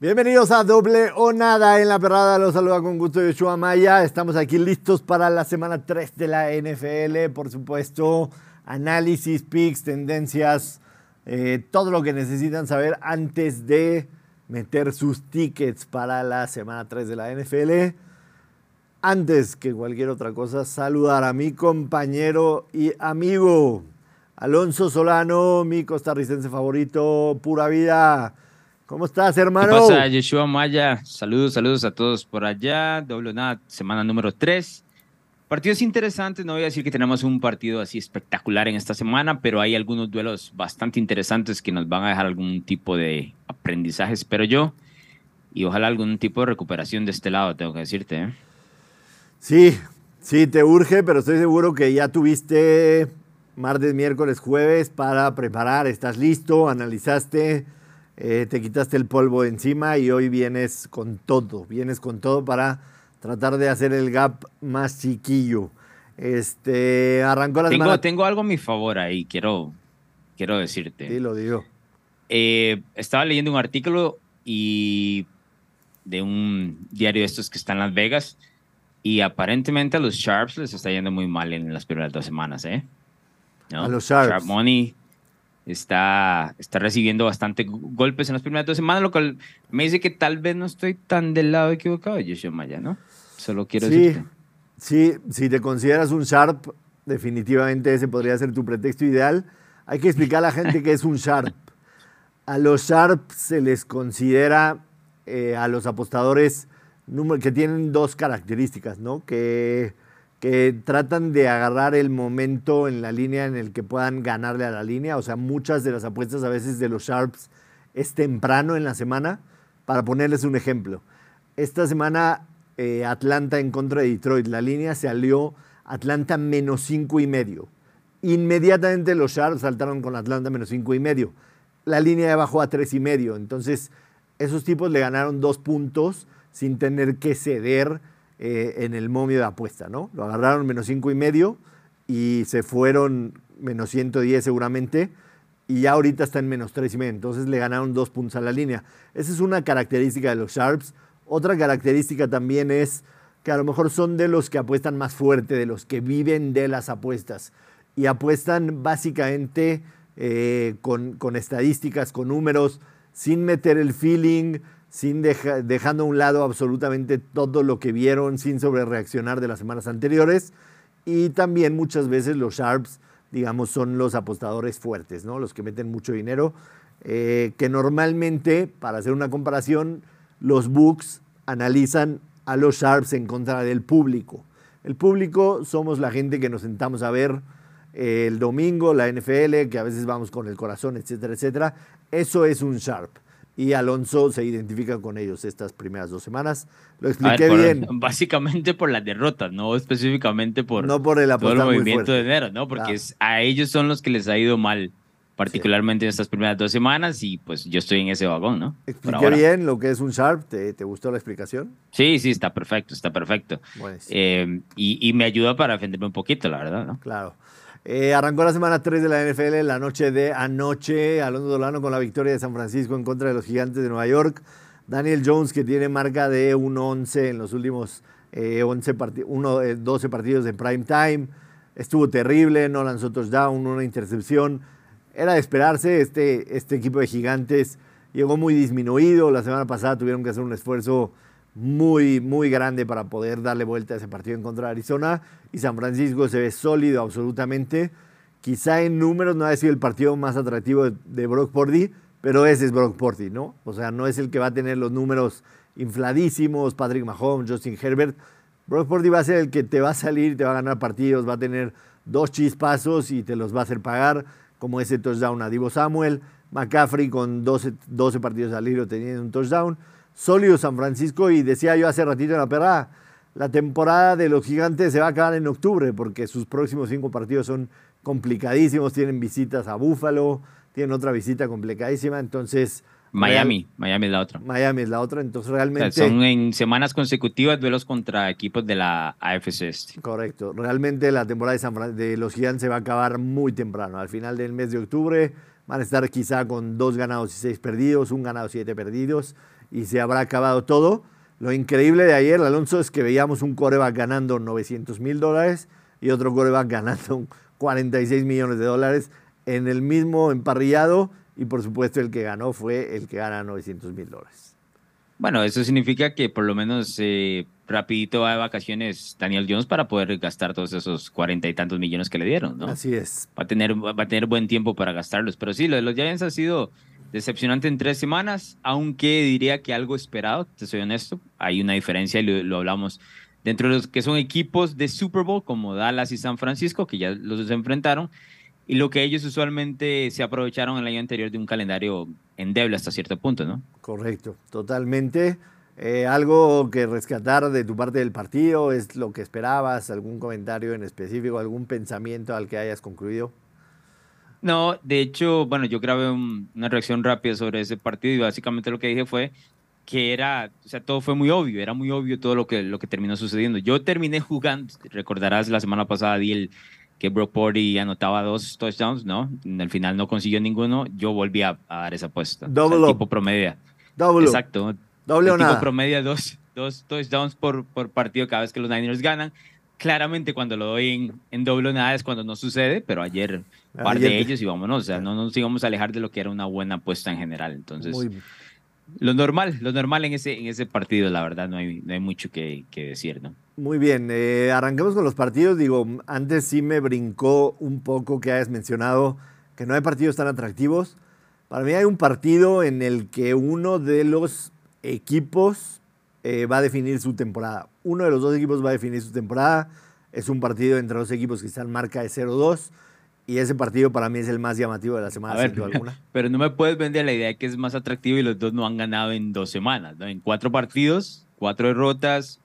Bienvenidos a Doble o Nada en la perrada. Los saluda con gusto Yoshua Maya. Estamos aquí listos para la semana 3 de la NFL. Por supuesto, análisis, picks, tendencias, eh, todo lo que necesitan saber antes de meter sus tickets para la semana 3 de la NFL. Antes que cualquier otra cosa, saludar a mi compañero y amigo Alonso Solano, mi costarricense favorito, pura vida. ¿Cómo estás, hermano? ¿Qué pasa, Yeshua Maya? Saludos, saludos a todos por allá. Doble nada, semana número 3. Partidos interesantes, no voy a decir que tenemos un partido así espectacular en esta semana, pero hay algunos duelos bastante interesantes que nos van a dejar algún tipo de aprendizaje, espero yo, y ojalá algún tipo de recuperación de este lado, tengo que decirte. ¿eh? Sí, sí, te urge, pero estoy seguro que ya tuviste martes, miércoles, jueves para preparar, estás listo, analizaste eh, te quitaste el polvo encima y hoy vienes con todo, vienes con todo para tratar de hacer el gap más chiquillo. Este, arrancó la tengo. Tengo algo a mi favor ahí, quiero, quiero decirte. Sí, lo digo. Eh, estaba leyendo un artículo y de un diario de estos que está en Las Vegas y aparentemente a los Sharps les está yendo muy mal en las primeras dos semanas, ¿eh? A los Sharps. Sharp Money está, está recibiendo bastante golpes en las primeras dos semanas, lo cual me dice que tal vez no estoy tan del lado equivocado de Yoshio Maya, ¿no? Solo quiero sí, decirte. Sí, si te consideras un Sharp, definitivamente ese podría ser tu pretexto ideal. Hay que explicar a la gente qué es un Sharp. A los Sharp se les considera, eh, a los apostadores, que tienen dos características, ¿no? Que que tratan de agarrar el momento en la línea en el que puedan ganarle a la línea. O sea, muchas de las apuestas a veces de los Sharps es temprano en la semana. Para ponerles un ejemplo, esta semana eh, Atlanta en contra de Detroit, la línea se alió Atlanta menos cinco y medio. Inmediatamente los Sharps saltaron con Atlanta menos cinco y medio. La línea bajó a tres y medio. Entonces, esos tipos le ganaron dos puntos sin tener que ceder eh, en el momio de apuesta, ¿no? Lo agarraron menos cinco y medio y se fueron menos 110 seguramente y ya ahorita está en menos tres y medio. Entonces le ganaron dos puntos a la línea. Esa es una característica de los Sharps. Otra característica también es que a lo mejor son de los que apuestan más fuerte, de los que viven de las apuestas y apuestan básicamente eh, con, con estadísticas, con números, sin meter el feeling, sin dejando a un lado absolutamente todo lo que vieron, sin sobrereaccionar de las semanas anteriores. Y también muchas veces los Sharps, digamos, son los apostadores fuertes, ¿no? los que meten mucho dinero, eh, que normalmente, para hacer una comparación, los books analizan a los Sharps en contra del público. El público somos la gente que nos sentamos a ver eh, el domingo, la NFL, que a veces vamos con el corazón, etcétera, etcétera. Eso es un Sharp y Alonso se identifica con ellos estas primeras dos semanas. Lo expliqué bien. Básicamente por las derrotas, no específicamente por, no por el, todo el movimiento de enero, ¿no? Porque a ellos son los que les ha ido mal, particularmente en estas primeras dos semanas, y pues yo estoy en ese vagón, ¿no? Expliqué bien lo que es un Sharp, ¿Te, ¿te, gustó la explicación? Sí, sí, está perfecto, está perfecto. Eh, y, y, me ayuda para defenderme un poquito, la verdad, ¿no? Claro. Eh, arrancó la semana 3 de la NFL, la noche de anoche. Alonso Dolano con la victoria de San Francisco en contra de los gigantes de Nueva York. Daniel Jones, que tiene marca de 1-11 en los últimos 11 eh, 12 eh, partidos de prime time. Estuvo terrible, no lanzó touchdown, una intercepción. Era de esperarse, este, este equipo de gigantes llegó muy disminuido. La semana pasada tuvieron que hacer un esfuerzo muy, muy grande para poder darle vuelta a ese partido en contra de Arizona. Y San Francisco se ve sólido absolutamente. Quizá en números no ha sido el partido más atractivo de, Brock Purdy, pero ese es Brock Purdy, ¿no? O sea, no es el que va a tener los números infladísimos, Patrick Mahomes, Justin Herbert. Brock Purdy va a ser el que te va a salir, te va a ganar partidos, va a tener dos chispazos y te los va a hacer pagar, como ese touchdown a Divo Samuel. McCaffrey con 12, 12 partidos al hilo teniendo un touchdown sólido San Francisco y decía yo hace ratito en la perra, la temporada de los gigantes se va a acabar en octubre porque sus próximos cinco partidos son complicadísimos, tienen visitas a Búfalo, tienen otra visita complicadísima, entonces... Miami, Miami es la otra. Miami es la otra, entonces realmente... son en semanas consecutivas duelos contra equipos de la AFC este. Correcto, realmente la temporada de, de los gigantes se va a acabar muy temprano, al final del mes de octubre van a estar quizá con dos ganados y seis perdidos, un ganado y siete perdidos, y se habrá acabado todo. Lo increíble de ayer, Alonso, es que veíamos un coreback ganando 900 mil dólares y otro coreback ganando 46 millones de dólares en el mismo emparrillado y por supuesto el que ganó fue el que gana 900 mil dólares. Bueno, eso significa que por lo menos eh, rapidito va de vacaciones Daniel Jones para poder gastar todos esos cuarenta y tantos millones que le dieron, ¿no? Así es. Va a tener, va a tener buen tiempo para gastarlos. Pero sí, lo de los Giants ha sido decepcionante en tres semanas, aunque diría que algo esperado, te soy honesto. Hay una diferencia y lo, hablamos dentro de los que son equipos de Super Bowl como Dallas y San Francisco, que ya los enfrentaron, y lo que ellos usualmente se aprovecharon el año anterior de un calendario endeble hasta cierto punto, ¿no? Correcto, totalmente. Eh, ¿Algo que rescatar de tu parte del partido? ¿Es lo que esperabas? ¿Algún comentario en específico? ¿Algún pensamiento al que hayas concluido? No, de hecho, bueno, yo grabé una reacción rápida sobre ese partido y básicamente lo que dije fue que era, o sea, todo fue muy obvio, era muy obvio todo lo que, lo que terminó sucediendo. Yo terminé jugando, recordarás, la semana pasada di el, que Brock Purdy anotaba dos touchdowns, ¿no? En el final no consiguió ninguno, yo volví a, dar esa apuesta. Doble tipo promedia. Doble Exacto. Doble o tipo promedia dos, dos touchdowns por, por partido cada vez que los Niners ganan. Claramente cuando lo doy en, en doble o nada es cuando no sucede, pero ayer un par de ellos y vámonos, o sea, no nos íbamos a alejar de lo que era una buena apuesta en general. Entonces, lo normal, lo normal en ese, en ese partido, la verdad, no hay, no hay mucho que, que decir, ¿no? Muy bien, eh, arranquemos con los partidos. Digo, antes sí me brincó un poco que hayas mencionado que no hay partidos tan atractivos. Para mí hay un partido en el que uno de los equipos eh, va a definir su temporada. Uno de los dos equipos va a definir su temporada. Es un partido entre dos equipos que están marca de 0-2. Y ese partido para mí es el más llamativo de la semana, ver, alguna. Pero no me puedes vender la idea de que es más atractivo y los dos no han ganado en dos semanas. ¿no? En cuatro partidos, cuatro derrotas,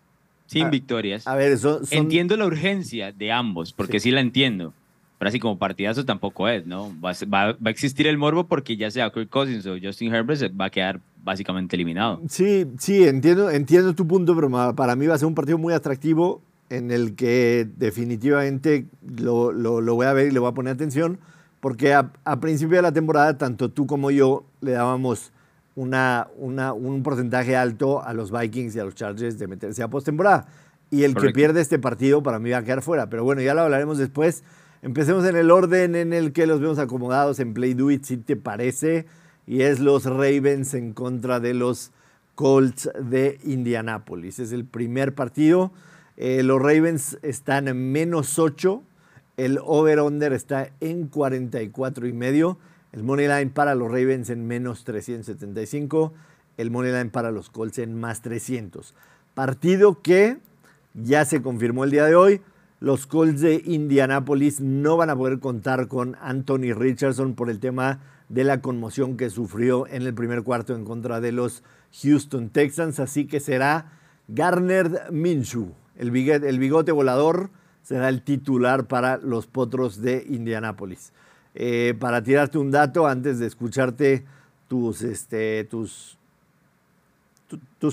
sin victorias. A ver, son, Entiendo la urgencia de ambos, porque sí. la entiendo. Pero así como partidazo tampoco es, ¿no? Va, va, a existir el morbo porque ya sea Kirk Cousins o Justin Herbert va a quedar básicamente eliminado. Sí, sí, entiendo, entiendo tu punto, pero para mí va a ser un partido muy atractivo en el que definitivamente lo, lo, lo voy a ver y le voy a poner atención, porque a, a, principio de la temporada, tanto tú como yo le dábamos una, una, un porcentaje alto a los Vikings y a los Chargers de meterse a postemporada. Y el que pierde este partido para mí va a quedar fuera. Pero bueno, ya lo hablaremos después. Empecemos en el orden en el que los vemos acomodados en Play Do It, si te parece. Y es los Ravens en contra de los Colts de Indianápolis. Es el primer partido. Eh, los Ravens están en menos 8. El over-under está en 44 y medio. El money line para los Ravens en menos 375. El money line para los Colts en más 300. Partido que ya se confirmó el día de hoy. Los Colts de Indianápolis no van a poder contar con Anthony Richardson por el tema de la conmoción que sufrió en el primer cuarto en contra de los Houston Texans. Así que será Garner Minshew, el bigote, volador, será el titular para los Potros de Indianápolis. Eh, para tirarte un dato antes de escucharte tus, este, tus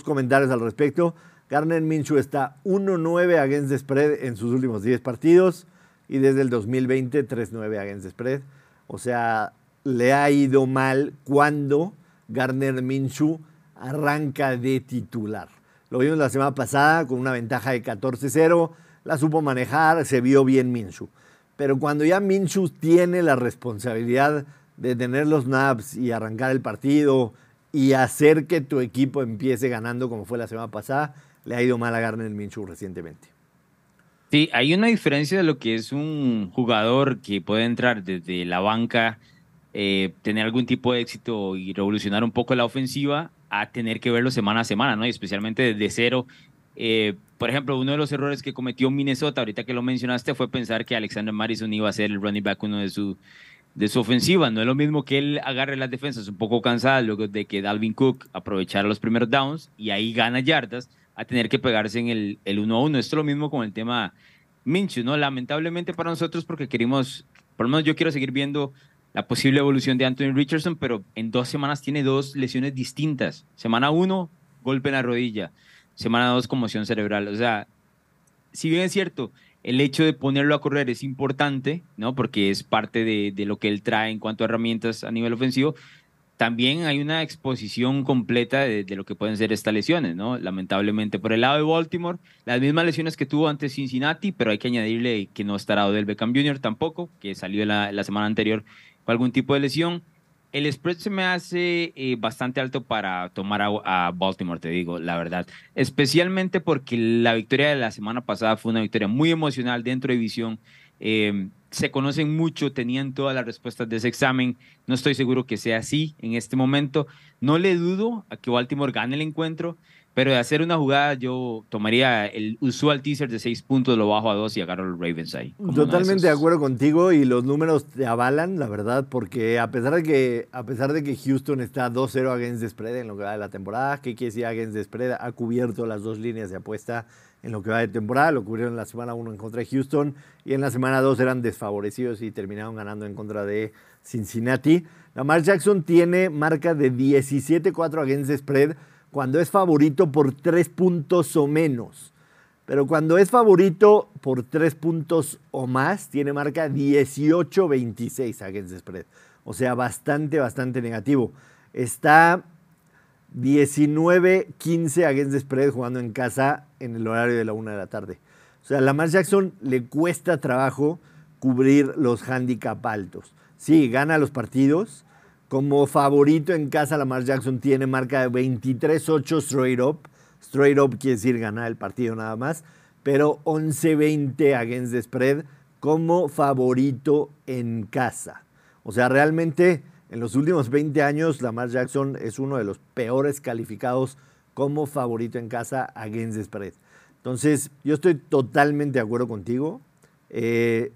comentarios al respecto. Garner Minshew está 1-9 against the spread en sus últimos 10 partidos y desde el 2020 3-9 against the spread. O sea, le ha ido mal cuando Garner Minshew arranca de titular. Lo vimos la semana pasada con una ventaja de 14-0, la supo manejar, se vio bien Minshew. Pero cuando ya Minshew tiene la responsabilidad de tener los naps y arrancar el partido y hacer que tu equipo empiece ganando como fue la semana pasada, le ha ido mal a Garner Minshew recientemente. Sí, hay una diferencia de lo que es un jugador que puede entrar desde la banca, eh, tener algún tipo de éxito y revolucionar un poco la ofensiva, a tener que verlo semana a semana, ¿no? Y especialmente desde cero. Eh, por ejemplo, uno de los errores que cometió Minnesota, ahorita que lo mencionaste, fue pensar que Alexander Madison iba a ser el running back uno de su, de su ofensiva. No es lo mismo que él agarre las defensas un poco cansadas luego de que Dalvin Cook aprovechara los primeros downs y ahí gana yardas a tener que pegarse en el, el uno a uno. Esto es lo mismo con el tema Minshew, ¿no? Lamentablemente para nosotros porque queremos, por lo menos yo quiero seguir viendo la posible evolución de Anthony Richardson, pero en dos semanas tiene dos lesiones distintas. Semana uno, golpe en la rodilla semana 2 conmoción cerebral. O sea, si bien es cierto, El hecho de ponerlo a correr es importante, ¿no? Porque es parte de, de lo que él trae en cuanto a herramientas a nivel ofensivo, también hay una exposición completa de, lo que pueden ser estas lesiones, ¿no? Lamentablemente por el lado de Baltimore, las mismas lesiones que tuvo antes Cincinnati, pero hay que añadirle que no estará Odell Beckham Jr. tampoco, que salió la, semana anterior con algún tipo de lesión. El spread se me hace eh, bastante alto para tomar a, Baltimore, te digo, la verdad. Especialmente porque la victoria de la semana pasada fue una victoria muy emocional dentro de división. Eh, se conocen mucho, tenían todas las respuestas de ese examen. No estoy seguro que sea así en este momento. No le dudo a que Baltimore gane el encuentro, pero de hacer una jugada yo tomaría el usual teaser de seis puntos, lo bajo a dos y agarro los Ravens ahí. Totalmente de, acuerdo contigo y los números te avalan, la verdad, porque a pesar de que, a pesar de que Houston está 2-0 against the spread en lo que va de la temporada, ¿qué quiere decir against the spread? Ha cubierto las dos líneas de apuesta en lo que va de temporada. Lo cubrieron en la semana 1 en contra de Houston y en la semana 2 eran desfavorecidos y terminaron ganando en contra de Cincinnati. Lamar Jackson tiene marca de 17-4 against spread cuando es favorito por 3 puntos o menos. Pero cuando es favorito por 3 puntos o más, tiene marca 18-26 against spread. O sea, bastante, bastante negativo. Está 19-15 against the spread jugando en casa en el horario de la una de la tarde. O sea, a Lamar Jackson le cuesta trabajo cubrir los handicap altos. Sí, gana los partidos. Como favorito en casa, Lamar Jackson tiene marca de 23-8 straight up. Straight up quiere decir ganar el partido nada más. Pero 11-20 against the spread como favorito en casa. O sea, realmente en los últimos 20 años, Lamar Jackson es uno de los peores calificados como favorito en casa against the spread. Entonces, yo estoy totalmente de acuerdo contigo. Eh,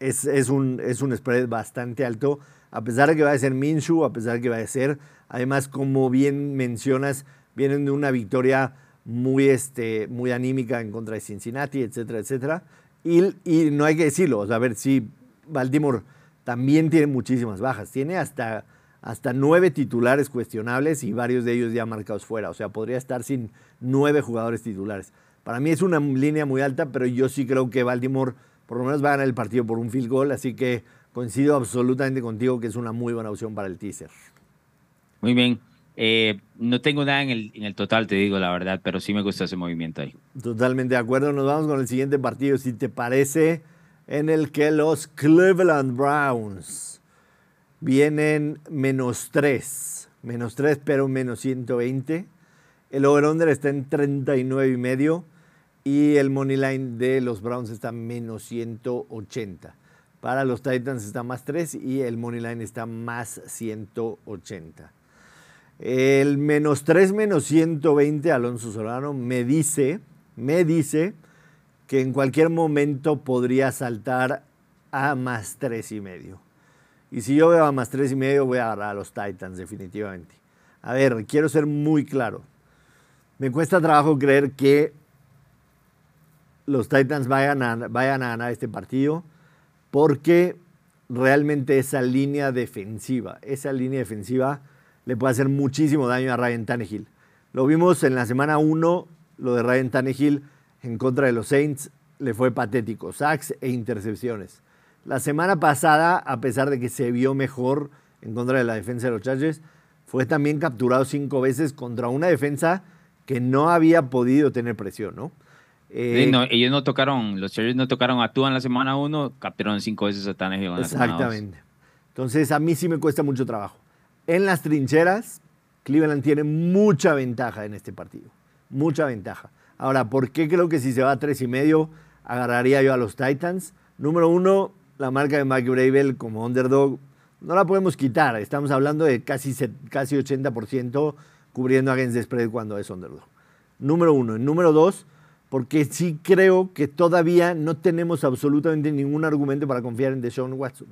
es, un, es un spread bastante alto, a pesar de que va a ser Minshu, a pesar de que va a ser, además, como bien mencionas, vienen de una victoria muy, este, muy anímica en contra de Cincinnati, etcétera, etcétera. Y, no hay que decirlo, a ver si Baltimore también tiene muchísimas bajas. Tiene hasta, hasta nueve titulares cuestionables y varios de ellos ya marcados fuera. O sea, podría estar sin nueve jugadores titulares. Para mí es una línea muy alta, pero yo sí creo que Baltimore por lo menos va a ganar el partido por un field goal. Así que coincido absolutamente contigo que es una muy buena opción para el teaser. Muy bien. Eh, no tengo nada en el, en el, total, te digo la verdad, pero sí me gusta ese movimiento ahí. Totalmente de acuerdo. Nos vamos con el siguiente partido, si te parece en el que los Cleveland Browns vienen menos 3, menos 3 pero menos 120. El over-under está en 39 y medio y el money line de los Browns está menos 180. Para los Titans está más 3 y el money line está más 180. El menos 3 menos 120 Alonso Solano me dice, me dice que en cualquier momento podría saltar a más tres y medio. Y si yo veo a más tres y medio, voy a agarrar a los Titans, definitivamente. A ver, quiero ser muy claro. Me cuesta trabajo creer que los Titans vayan a, ganar este partido porque realmente esa línea defensiva, esa línea defensiva le puede hacer muchísimo daño a Ryan Tannehill. Lo vimos en la semana 1, lo de Ryan Tannehill en contra de los Saints le fue patético, sacks e intercepciones. La semana pasada, a pesar de que se vio mejor en contra de la defensa de los Chargers, fue también capturado cinco veces contra una defensa que no había podido tener presión, ¿no? Eh, ellos no tocaron, los Chargers no tocaron a Tua en la semana uno, capturaron cinco veces a Tannehill Exactamente. Entonces, a mí sí me cuesta mucho trabajo. En las trincheras, Cleveland tiene mucha ventaja en este partido. Mucha ventaja. Ahora, ¿por qué creo que si se va a tres y medio agarraría yo a los Titans? Número uno, la marca de Mike Bravel como underdog no la podemos quitar. Estamos hablando de casi, casi 80% cubriendo against the spread cuando es underdog. Número uno. Número dos, porque sí creo que todavía no tenemos absolutamente ningún argumento para confiar en Deshaun Watson.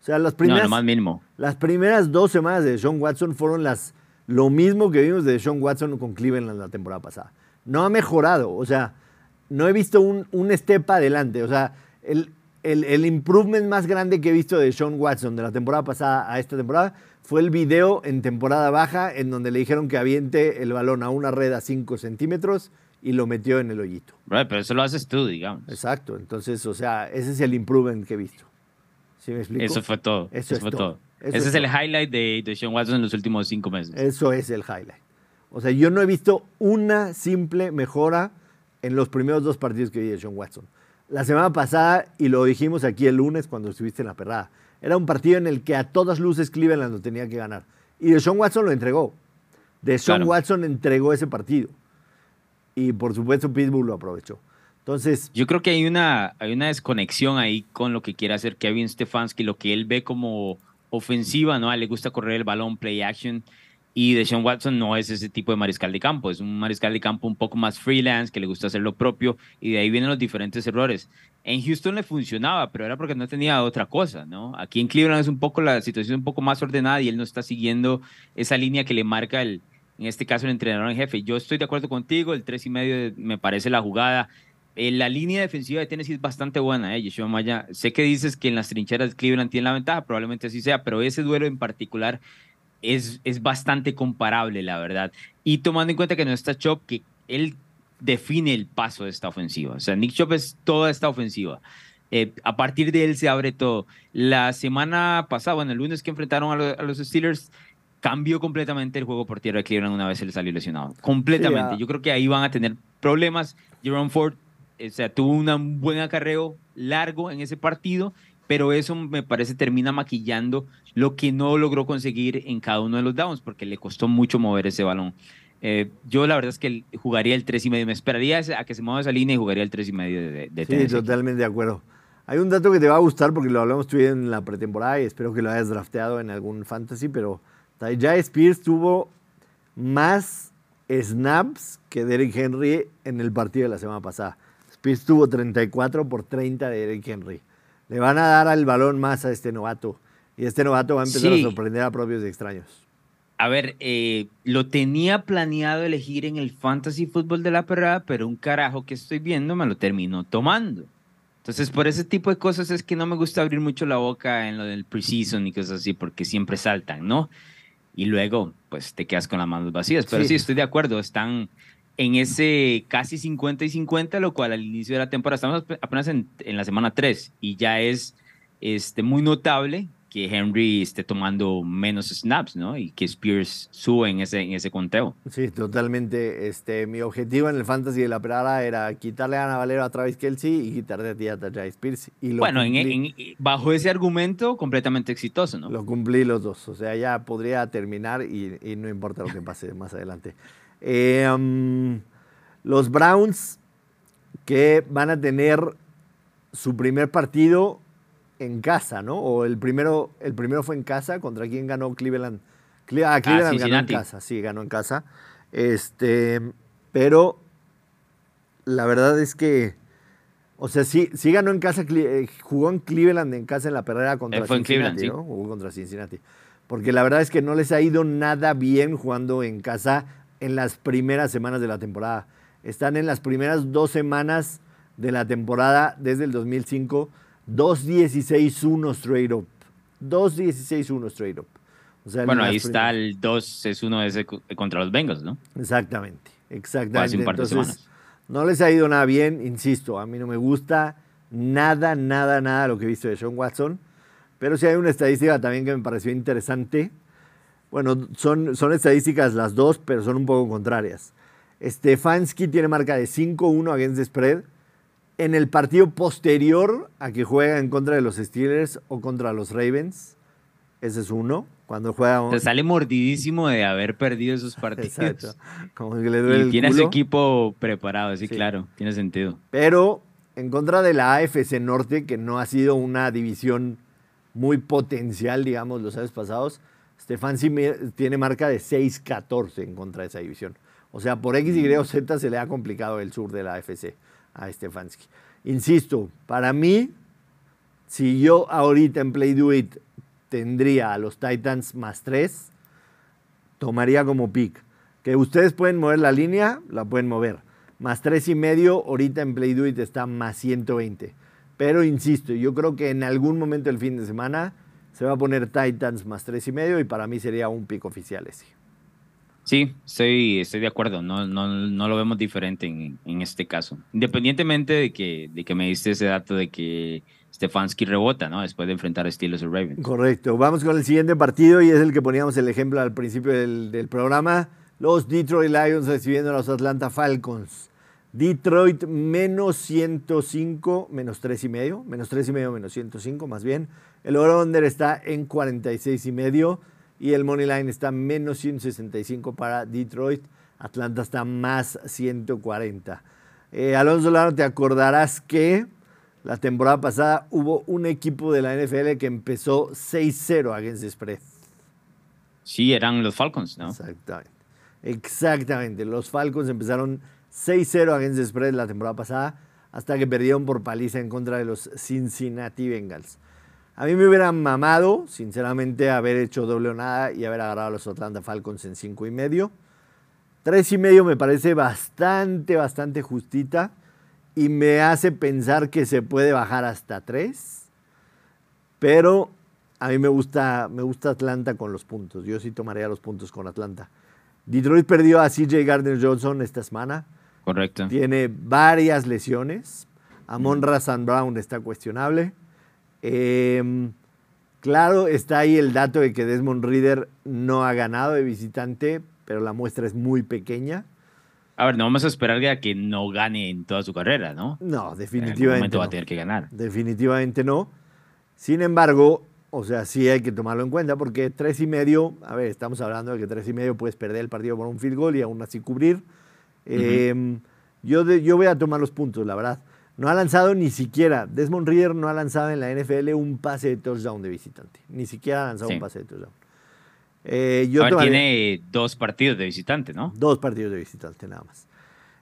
O sea, las primeras, más mínimo. las primeras dos semanas de Deshaun Watson fueron las, lo mismo que vimos de Deshaun Watson con Cleveland la temporada pasada no ha mejorado. O sea, no he visto un, un step adelante. O sea, el, el, improvement más grande que he visto de Sean Watson de la temporada pasada a esta temporada fue el video en temporada baja en donde le dijeron que aviente el balón a una red a 5 centímetros y lo metió en el hoyito. pero eso lo haces tú, digamos. Exacto, entonces, o sea, ese es el improvement que he visto. ¿Sí me explico? Eso fue todo. Eso, fue todo. ese es, el highlight de, de Sean Watson en los últimos cinco meses. Eso es el highlight. O sea, yo no he visto una simple mejora en los primeros dos partidos que vi de Sean Watson. La semana pasada, y lo dijimos aquí el lunes cuando estuviste en la perrada, era un partido en el que a todas luces Cleveland lo tenía que ganar. Y de Sean Watson lo entregó. De Sean Watson entregó ese partido. Y por supuesto Pitbull lo aprovechó. Entonces, yo creo que hay una, hay una desconexión ahí con lo que quiere hacer Kevin Stefanski, lo que él ve como ofensiva, ¿no? A él le gusta correr el balón, play action. Y Deshaun Watson no es ese tipo de mariscal de campo, es un mariscal de campo un poco más freelance, que le gusta hacer lo propio, y de ahí vienen los diferentes errores. En Houston le funcionaba, pero era porque no tenía otra cosa, ¿no? Aquí en Cleveland es un poco la situación un poco más ordenada y él no está siguiendo esa línea que le marca el, en este caso el entrenador en jefe. Yo estoy de acuerdo contigo, el tres y medio me parece la jugada. Eh, la línea defensiva de Tennessee es bastante buena, ¿eh? Yeshua Maya. Sé que dices que en las trincheras Cleveland tiene la ventaja, probablemente así sea, pero ese duelo en particular es, es bastante comparable, la verdad. Y tomando en cuenta que no está Chop, que él define el paso de esta ofensiva. O sea, Nick Chop es toda esta ofensiva. Eh, a partir de él se abre todo. La semana pasada, bueno, el lunes que enfrentaron a, los Steelers, cambió completamente el juego por tierra de Cleveland una vez se le salió lesionado. Completamente. Yo creo que ahí van a tener problemas. Jerome Ford o sea, tuvo un buen acarreo largo en ese partido pero eso me parece termina maquillando lo que no logró conseguir en cada uno de los downs, porque le costó mucho mover ese balón. Eh, yo la verdad es que jugaría el 3 y medio, me esperaría a que se mueva esa línea y jugaría el 3 y medio de, de Sí, totalmente de acuerdo. Hay un dato que te va a gustar porque lo hablamos tú en la pretemporada y espero que lo hayas drafteado en algún fantasy, pero ya Spears tuvo más snaps que Derrick Henry en el partido de la semana pasada. Spears tuvo 34 por 30 de Derrick Henry le van a dar al balón más a este novato. Y este novato va a empezar a sorprender a propios y extraños. A ver, eh, lo tenía planeado elegir en el fantasy fútbol de la perrada, pero un carajo que estoy viendo me lo terminó tomando. Entonces, por ese tipo de cosas es que no me gusta abrir mucho la boca en lo del preseason y cosas así, porque siempre saltan, ¿no? Y luego, pues te quedas con las manos vacías. Pero sí estoy de acuerdo, están, en ese casi 50 y 50, lo cual al inicio de la temporada, estamos apenas en, en la semana 3 y ya es este, muy notable que Henry esté tomando menos snaps, ¿no? Y que Spears sube en ese, en ese conteo. Sí, totalmente. Este, mi objetivo en el fantasy de la perada era quitarle a Ana Valero a Travis Kelsey y quitarle a ti a Tajay Spears. Y bueno, bajo ese argumento, completamente exitoso, ¿no? Lo cumplí los dos. O sea, ya podría terminar y, y no importa lo que pase más adelante. Eh, los Browns que van a tener su primer partido en casa, ¿no? O el primero, el primero fue en casa, ¿contra quién ganó Cleveland? ah, Cleveland ganó en casa, sí, ganó en casa. Este, pero la verdad es que, o sea, sí, sí ganó en casa, eh, jugó en Cleveland en casa en la perrera contra Cincinnati, ¿no? Jugó contra Cincinnati. Porque la verdad es que no les ha ido nada bien jugando en casa en las primeras semanas de la temporada. Están en las primeras dos semanas de la temporada desde el 2005, 2-16-1 straight up. 2-16-1 straight up. bueno, ahí está el 2-1 ese contra los Bengals, ¿no? Exactamente, exactamente. Entonces, no les ha ido nada bien, insisto, a mí no me gusta nada, nada, nada lo que he visto de Sean Watson, pero sí hay una estadística también que me pareció interesante bueno, son, son estadísticas las dos, pero son un poco contrarias. Stefanski tiene marca de 5-1 against the spread en el partido posterior a que juega en contra de los Steelers o contra los Ravens. Ese es uno. Cuando juega. Te sale mordidísimo de haber perdido esos partidos. Exacto. Como que le duele y tiene su equipo preparado, sí, claro, tiene sentido. Pero en contra de la AFC Norte, que no ha sido una división muy potencial, digamos, los años pasados, Stefanski tiene marca de 6-14 en contra de esa división. O sea, por X, Y o Z se le ha complicado el sur de la AFC a Stefanski. Insisto, para mí, si yo ahorita en Play Do It tendría a los Titans más 3, tomaría como pick. Que ustedes pueden mover la línea, la pueden mover. Más 3 y medio, ahorita en Play Do It está más 120. Pero insisto, yo creo que en algún momento del fin de semana se va a poner Titans más tres y medio y para mí sería un pico oficial ese. Sí, estoy, estoy de acuerdo, no, no, no lo vemos diferente en, en, este caso. Independientemente de que, de que me diste ese dato de que Stefanski rebota, ¿no? Después de enfrentar a Steelers o Ravens. Correcto. Vamos con el siguiente partido y es el que poníamos el ejemplo al principio del, del programa. Los Detroit Lions recibiendo a los Atlanta Falcons. Detroit menos 105, menos 3 y medio, menos 3 y medio, menos 105 más bien. El over-under está en 46 y medio y el money line está menos 165 para Detroit. Atlanta está más 140. Eh, Alonso Laro, te acordarás que la temporada pasada hubo un equipo de la NFL que empezó 6-0 against the spread. Sí, eran los Falcons, ¿no? Exactamente. Exactamente. Los Falcons empezaron 6-0 against the spread la temporada pasada hasta que perdieron por paliza en contra de los Cincinnati Bengals. A mí me hubiera mamado, sinceramente, haber hecho doble o nada y haber agarrado a los Atlanta Falcons en 5 y medio. 3 y medio me parece bastante, bastante justita y me hace pensar que se puede bajar hasta 3. Pero a mí me gusta, me gusta Atlanta con los puntos. Yo sí tomaría los puntos con Atlanta. Detroit perdió a CJ Gardner Johnson esta semana. Correcto. Tiene varias lesiones. Amon Razan Brown está cuestionable. Eh, claro, está ahí el dato de que Desmond Reader no ha ganado de visitante, pero la muestra es muy pequeña. A ver, no vamos a esperar a que no gane en toda su carrera, ¿no? No, definitivamente. En momento no. va a tener que ganar. Definitivamente no. Sin embargo, o sea, sí hay que tomarlo en cuenta porque tres y medio, a ver, estamos hablando de que tres y medio puedes perder el partido por un field goal y aún así cubrir. Uh -huh. eh, yo, de, yo voy a tomar los puntos, la verdad. No ha lanzado ni siquiera, Desmond Reader no ha lanzado en la NFL un pase de touchdown de visitante. Ni siquiera ha lanzado sí. un pase de touchdown. Eh, yo tiene dos partidos de visitante, ¿no? Dos partidos de visitante nada más.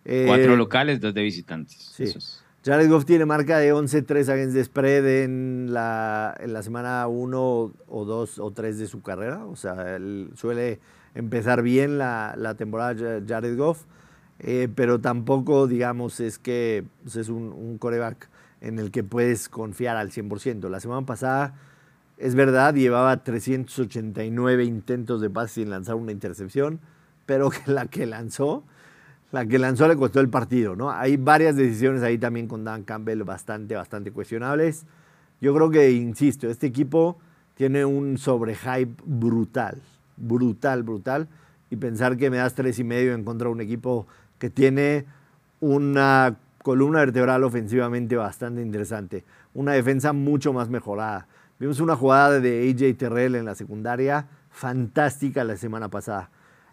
Eh, Cuatro locales, dos de visitantes. Sí. Es. Jared Goff tiene marca de 11-3 against the spread en la, en la semana 1 o 2 o 3 de su carrera. O sea, él suele empezar bien la, la temporada Jared Goff. Eh, pero tampoco, digamos, es que pues es un, un, coreback en el que puedes confiar al 100%. La semana pasada, es verdad, llevaba 389 intentos de pase sin lanzar una intercepción, pero que la que lanzó, la que lanzó le costó el partido, ¿no? Hay varias decisiones ahí también con Dan Campbell bastante, bastante cuestionables. Yo creo que, insisto, este equipo tiene un sobrehype brutal, brutal, brutal. Y pensar que me das tres y medio en contra de un equipo que tiene una columna vertebral ofensivamente bastante interesante, una defensa mucho más mejorada. Vimos una jugada de AJ Terrell en la secundaria fantástica la semana pasada.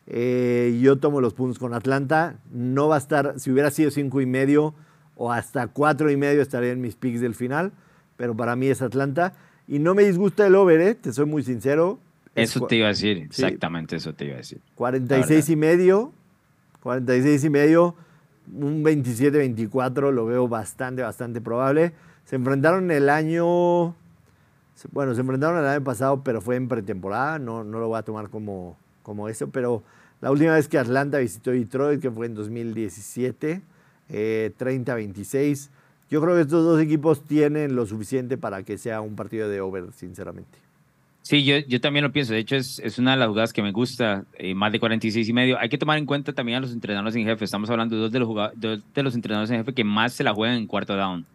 Eh, yo tomo los puntos con Atlanta, no va a estar, si hubiera sido cinco y medio o hasta cuatro y medio estaría en mis picks del final, pero para mí es Atlanta y no me disgusta el over, ¿eh? te soy muy sincero. Eso te iba a decir, exactamente eso te iba a decir. 46 y medio, 46 y medio, un 27-24 lo veo bastante, bastante probable. Se enfrentaron el año, bueno, se enfrentaron el año pasado, pero fue en pretemporada, no, no lo voy a tomar como, como eso, pero la última vez que Atlanta visitó Detroit, que fue en 2017, eh, 30-26, yo creo que estos dos equipos tienen lo suficiente para que sea un partido de over, sinceramente. Sí, yo, yo también lo pienso. De hecho, es, es una de las jugadas que me gusta, eh, más de 46 y medio. Hay que tomar en cuenta también a los entrenadores en jefe. Estamos hablando de dos de los, dos de los entrenadores en jefe que más se la juegan en cuarto down.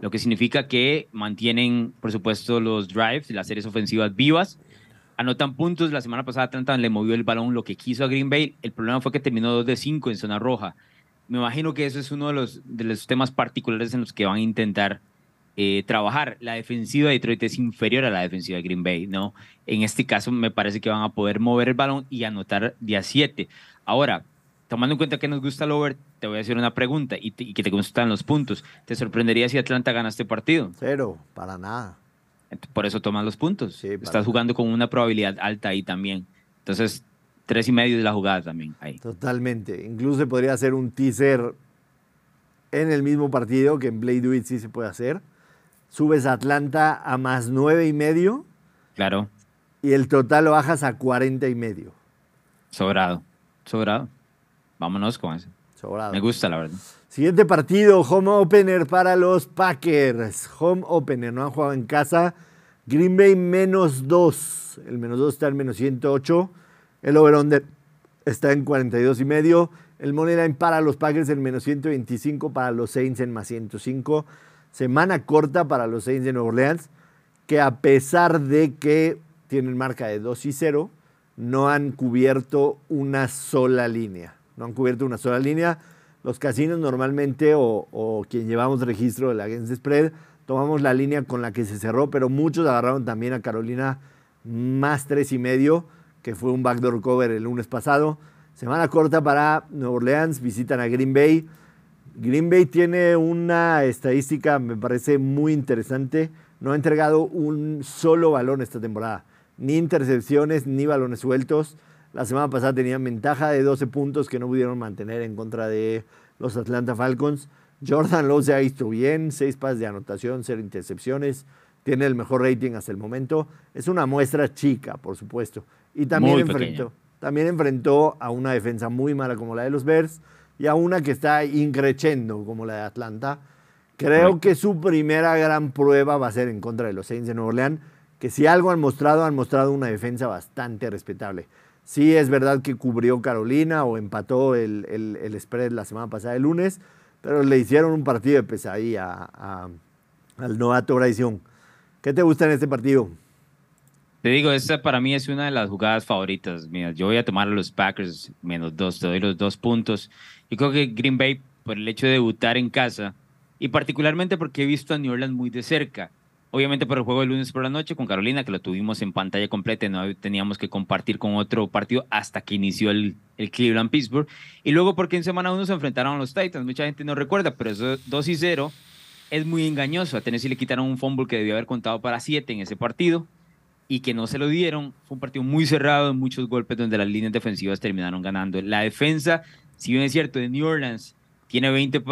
Lo que significa que mantienen, por supuesto, los drives, las series ofensivas vivas. Anotan puntos. La semana pasada Atlanta le movió el balón lo que quiso a Green Bay. El problema fue que terminó 2 de 5 en zona roja. Me imagino que eso es uno de los, de los temas particulares en los que van a intentar eh, trabajar. La defensiva de Detroit es inferior a la defensiva de Green Bay, ¿no? En este caso me parece que van a poder mover el balón y anotar de a 7. Ahora, tomando en cuenta que nos gusta el over, te voy a hacer una pregunta y, te, y que te gustan los puntos. ¿Te sorprendería si Atlanta gana este partido? Cero, para nada. Por eso toman los puntos. Sí, Estás jugando con una probabilidad alta ahí también. Entonces, tres y medio de la jugada también ahí. Totalmente. Incluso podría ser un teaser en el mismo partido que en Play Do It sí se puede hacer subes a Atlanta a más nueve y medio. Claro. Y el total lo bajas a 40 y medio. Sobrado, sobrado. Vámonos con eso. Sobrado. Me gusta, la verdad. Siguiente partido, home opener para los Packers. Home opener, no han jugado en casa. Green Bay menos 2. El menos 2 está en menos 108. El over-under está en 42 y medio. El money line para los Packers en menos 125, para los Saints en más 105. Semana corta para los Saints de Nueva Orleans, que a pesar de que tienen marca de 2 y 0, no han cubierto una sola línea. No han cubierto una sola línea. Los casinos normalmente, o, o quien llevamos registro de la Against Spread, tomamos la línea con la que se cerró, pero muchos agarraron también a Carolina más tres y medio, que fue un backdoor cover el lunes pasado. Semana corta para Nueva Orleans, visitan a Green Bay. Green Bay tiene una estadística, me parece muy interesante. No ha entregado un solo balón esta temporada, ni intercepciones, ni balones sueltos. La semana pasada tenían ventaja de 12 puntos que no pudieron mantener en contra de los Atlanta Falcons. Jordan Lowe se ha visto bien, seis pases de anotación, cero intercepciones, tiene el mejor rating hasta el momento. Es una muestra chica, por supuesto. Y también enfrentó, también enfrentó a una defensa muy mala como la de los Bears y a una que está increchendo como la de Atlanta. Creo que su primera gran prueba va a ser en contra de los Saints de Nueva Orleans, que si algo han mostrado, han mostrado una defensa bastante respetable. Sí es verdad que cubrió Carolina o empató el, el spread la semana pasada el lunes, pero le hicieron un partido de pesadilla al novato Bryce ¿Qué te gusta en este partido? Te digo, esta para mí es una de las jugadas favoritas. Mira, yo voy a tomar a los Packers menos dos, te doy los dos puntos. Yo creo que Green Bay, por el hecho de debutar en casa, y particularmente porque he visto a New Orleans muy de cerca, obviamente por el juego del lunes por la noche con Carolina, que lo tuvimos en pantalla completa y no teníamos que compartir con otro partido hasta que inició el, el Cleveland-Pittsburgh. Y luego porque en semana uno se enfrentaron a los Titans. Mucha gente no recuerda, pero eso 2 y 0 es muy engañoso. A Tennessee le quitaron un fumble que debió haber contado para 7 en ese partido y que no se lo dieron. Fue un partido muy cerrado, muchos golpes donde las líneas defensivas terminaron ganando. La defensa, si bien es cierto, de New Orleans tiene 20,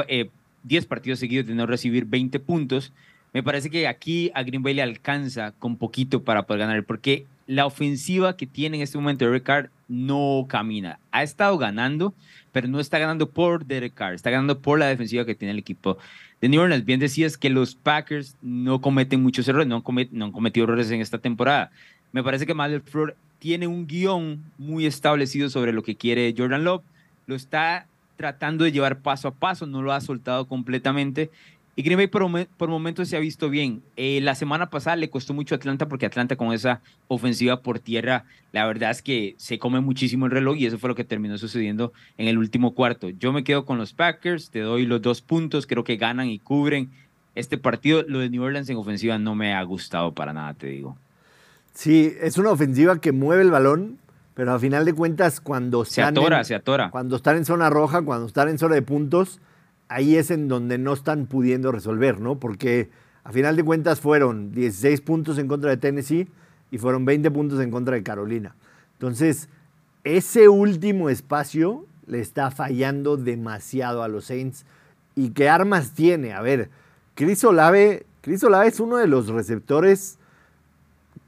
10 eh, partidos seguidos de no recibir 20 puntos, me parece que aquí a Green Bay le alcanza con poquito para poder ganar, porque la ofensiva que tiene en este momento Derek Carr no camina. Ha estado ganando, pero no está ganando por Derek Carr, está ganando por la defensiva que tiene el equipo de New Orleans. Bien decías que los Packers no cometen muchos errores, no han, cometido errores en esta temporada. Me parece que Matt Flor tiene un guion muy establecido sobre lo que quiere Jordan Love, lo está tratando de llevar paso a paso, no lo ha soltado completamente y Green Bay por, momentos se ha visto bien. Eh, la semana pasada le costó mucho a Atlanta porque Atlanta con esa ofensiva por tierra, la verdad es que se come muchísimo el reloj y eso fue lo que terminó sucediendo en el último cuarto. Yo me quedo con los Packers, te doy los dos puntos, creo que ganan y cubren este partido. Lo de New Orleans en ofensiva no me ha gustado para nada, te digo. Sí, es una ofensiva que mueve el balón, pero a final de cuentas cuando se atora, se atora. Cuando están en zona roja, cuando están en zona de puntos ahí es en donde no están pudiendo resolver, ¿no? Porque a final de cuentas fueron 16 puntos en contra de Tennessee y fueron 20 puntos en contra de Carolina. Entonces, ese último espacio le está fallando demasiado a los Saints. ¿Y qué armas tiene? A ver, Chris Olave, Chris Olave es uno de los receptores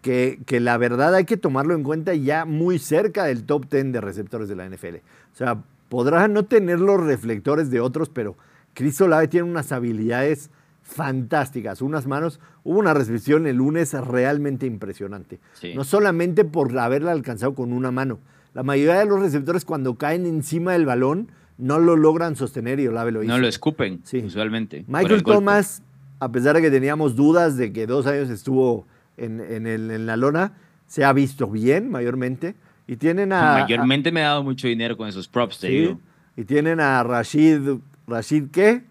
que, que, la verdad hay que tomarlo en cuenta ya muy cerca del top 10 de receptores de la NFL. O sea, podrá no tener los reflectores de otros, pero Chris Olave tiene unas habilidades fantásticas, unas manos. Hubo una recepción el lunes realmente impresionante. No solamente por haberla alcanzado con una mano. La mayoría de los receptores cuando caen encima del balón no lo logran sostener y Olave lo hizo. No lo escupen, usualmente. Michael Thomas, a pesar de que teníamos dudas de que dos años estuvo en, la lona, se ha visto bien mayormente. Y tienen a... Mayormente me ha dado mucho dinero con esos props, te digo. Y tienen a Rashid ¿Rashid qué?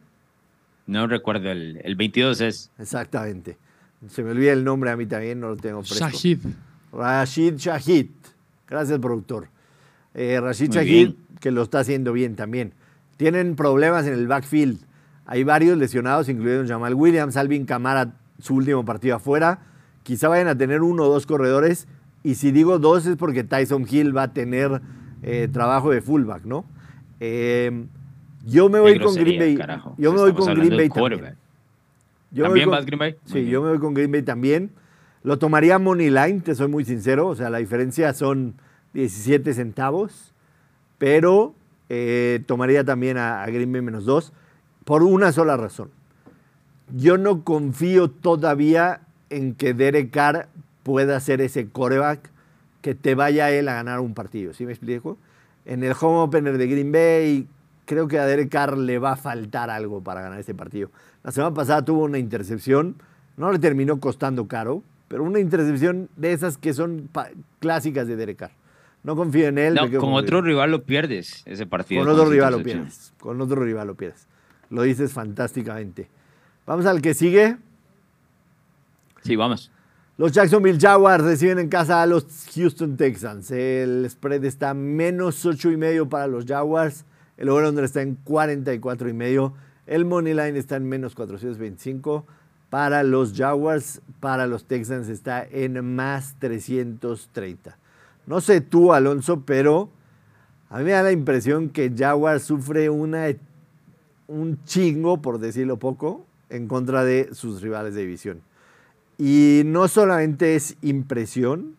No recuerdo, el, el 22 es. Exactamente. Se me olvida el nombre a mí también, no lo tengo fresco. Shahid. Rashid Shahid. Gracias, productor. Eh, Rashid Shahid, que lo está haciendo bien también. Tienen problemas en el backfield. Hay varios lesionados, incluido Jamal Williams, Alvin Camara, su último partido afuera. Quizá vayan a tener uno o dos corredores. Y si digo dos es porque Tyson Hill va a tener eh, trabajo de fullback, ¿no? Eh, yo me voy con Green Bay. Yo me voy con Green Bay también. ¿También vas Green Bay? Sí, yo me voy con Green Bay también. Lo tomaría Money Line, te soy muy sincero. O sea, la diferencia son 17 centavos. Pero eh, tomaría también a, Green Bay menos 2 por una sola razón. Yo no confío todavía en que Derek Carr pueda ser ese coreback que te vaya a él a ganar un partido. ¿Sí me explico? En el home opener de Green Bay, creo que a Derek Carr le va a faltar algo para ganar este partido. La semana pasada tuvo una intercepción, no le terminó costando caro, pero una intercepción de esas que son clásicas de Derek Carr. No confío en él. con otro rival lo pierdes ese partido. Con otro rival lo pierdes. Con otro rival lo pierdes. Lo dices fantásticamente. Vamos al que sigue. Sí, vamos. Los Jacksonville Jaguars reciben en casa a los Houston Texans. El spread está menos 8 y medio para los Jaguars. El over-under está en 44 y medio. El money line está en menos 425 para los Jaguars. Para los Texans está en más 330. No sé tú, Alonso, pero a mí me da la impresión que Jaguars sufre una, un chingo, por decirlo poco, en contra de sus rivales de división. Y no solamente es impresión,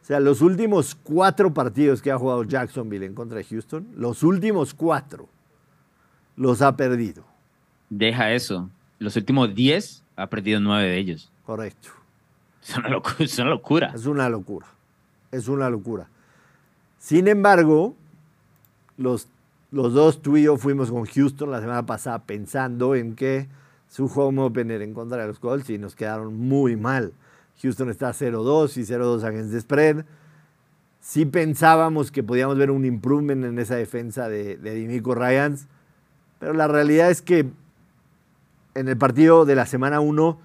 o sea, los últimos cuatro partidos que ha jugado Jacksonville en contra de Houston, los últimos cuatro los ha perdido. Deja eso. Los últimos diez ha perdido nueve de ellos. Correcto. Es una locura. Es una locura. Es una locura. Es una locura. Sin embargo, los, los dos tú y yo fuimos con Houston la semana pasada pensando en que su home opener en contra de los Colts y nos quedaron muy mal. Houston está 0-2 y 0-2 against the spread. Sí pensábamos que podíamos ver un improvement en esa defensa de, de Dimico Ryans, pero la realidad es que en el partido de la semana 1